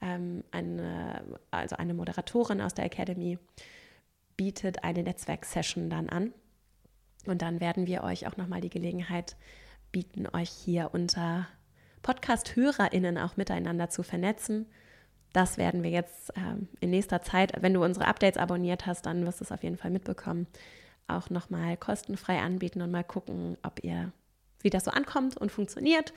ähm, eine, also eine Moderatorin aus der Academy bietet eine Netzwerksession dann an. Und dann werden wir euch auch nochmal die Gelegenheit bieten, euch hier unter Podcast-HörerInnen auch miteinander zu vernetzen das werden wir jetzt ähm, in nächster Zeit, wenn du unsere Updates abonniert hast, dann wirst du es auf jeden Fall mitbekommen, auch nochmal kostenfrei anbieten und mal gucken, ob ihr, wie das so ankommt und funktioniert.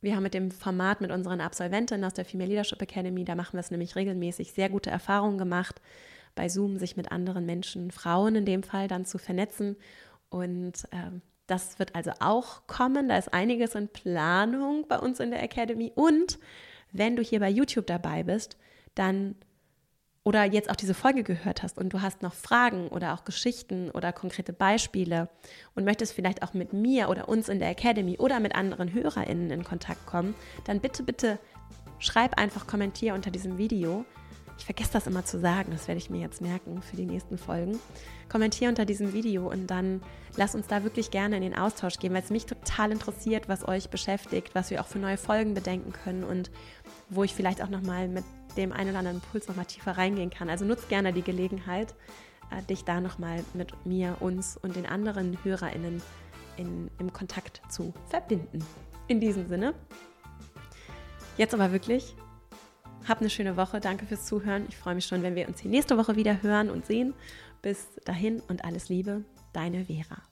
Wir haben mit dem Format mit unseren Absolventinnen aus der Female Leadership Academy, da machen wir es nämlich regelmäßig, sehr gute Erfahrungen gemacht, bei Zoom sich mit anderen Menschen, Frauen in dem Fall, dann zu vernetzen. Und ähm, das wird also auch kommen. Da ist einiges in Planung bei uns in der Academy. Und wenn du hier bei YouTube dabei bist, dann oder jetzt auch diese Folge gehört hast und du hast noch Fragen oder auch Geschichten oder konkrete Beispiele und möchtest vielleicht auch mit mir oder uns in der Academy oder mit anderen HörerInnen in Kontakt kommen, dann bitte, bitte schreib einfach Kommentier unter diesem Video. Ich vergesse das immer zu sagen, das werde ich mir jetzt merken für die nächsten Folgen. Kommentier unter diesem Video und dann lass uns da wirklich gerne in den Austausch gehen, weil es mich total interessiert, was euch beschäftigt, was wir auch für neue Folgen bedenken können und wo ich vielleicht auch nochmal mit dem einen oder anderen Impuls nochmal tiefer reingehen kann. Also nutzt gerne die Gelegenheit, äh, dich da nochmal mit mir, uns und den anderen HörerInnen in, im Kontakt zu verbinden. In diesem Sinne. Jetzt aber wirklich, hab eine schöne Woche. Danke fürs Zuhören. Ich freue mich schon, wenn wir uns hier nächste Woche wieder hören und sehen. Bis dahin und alles Liebe, deine Vera.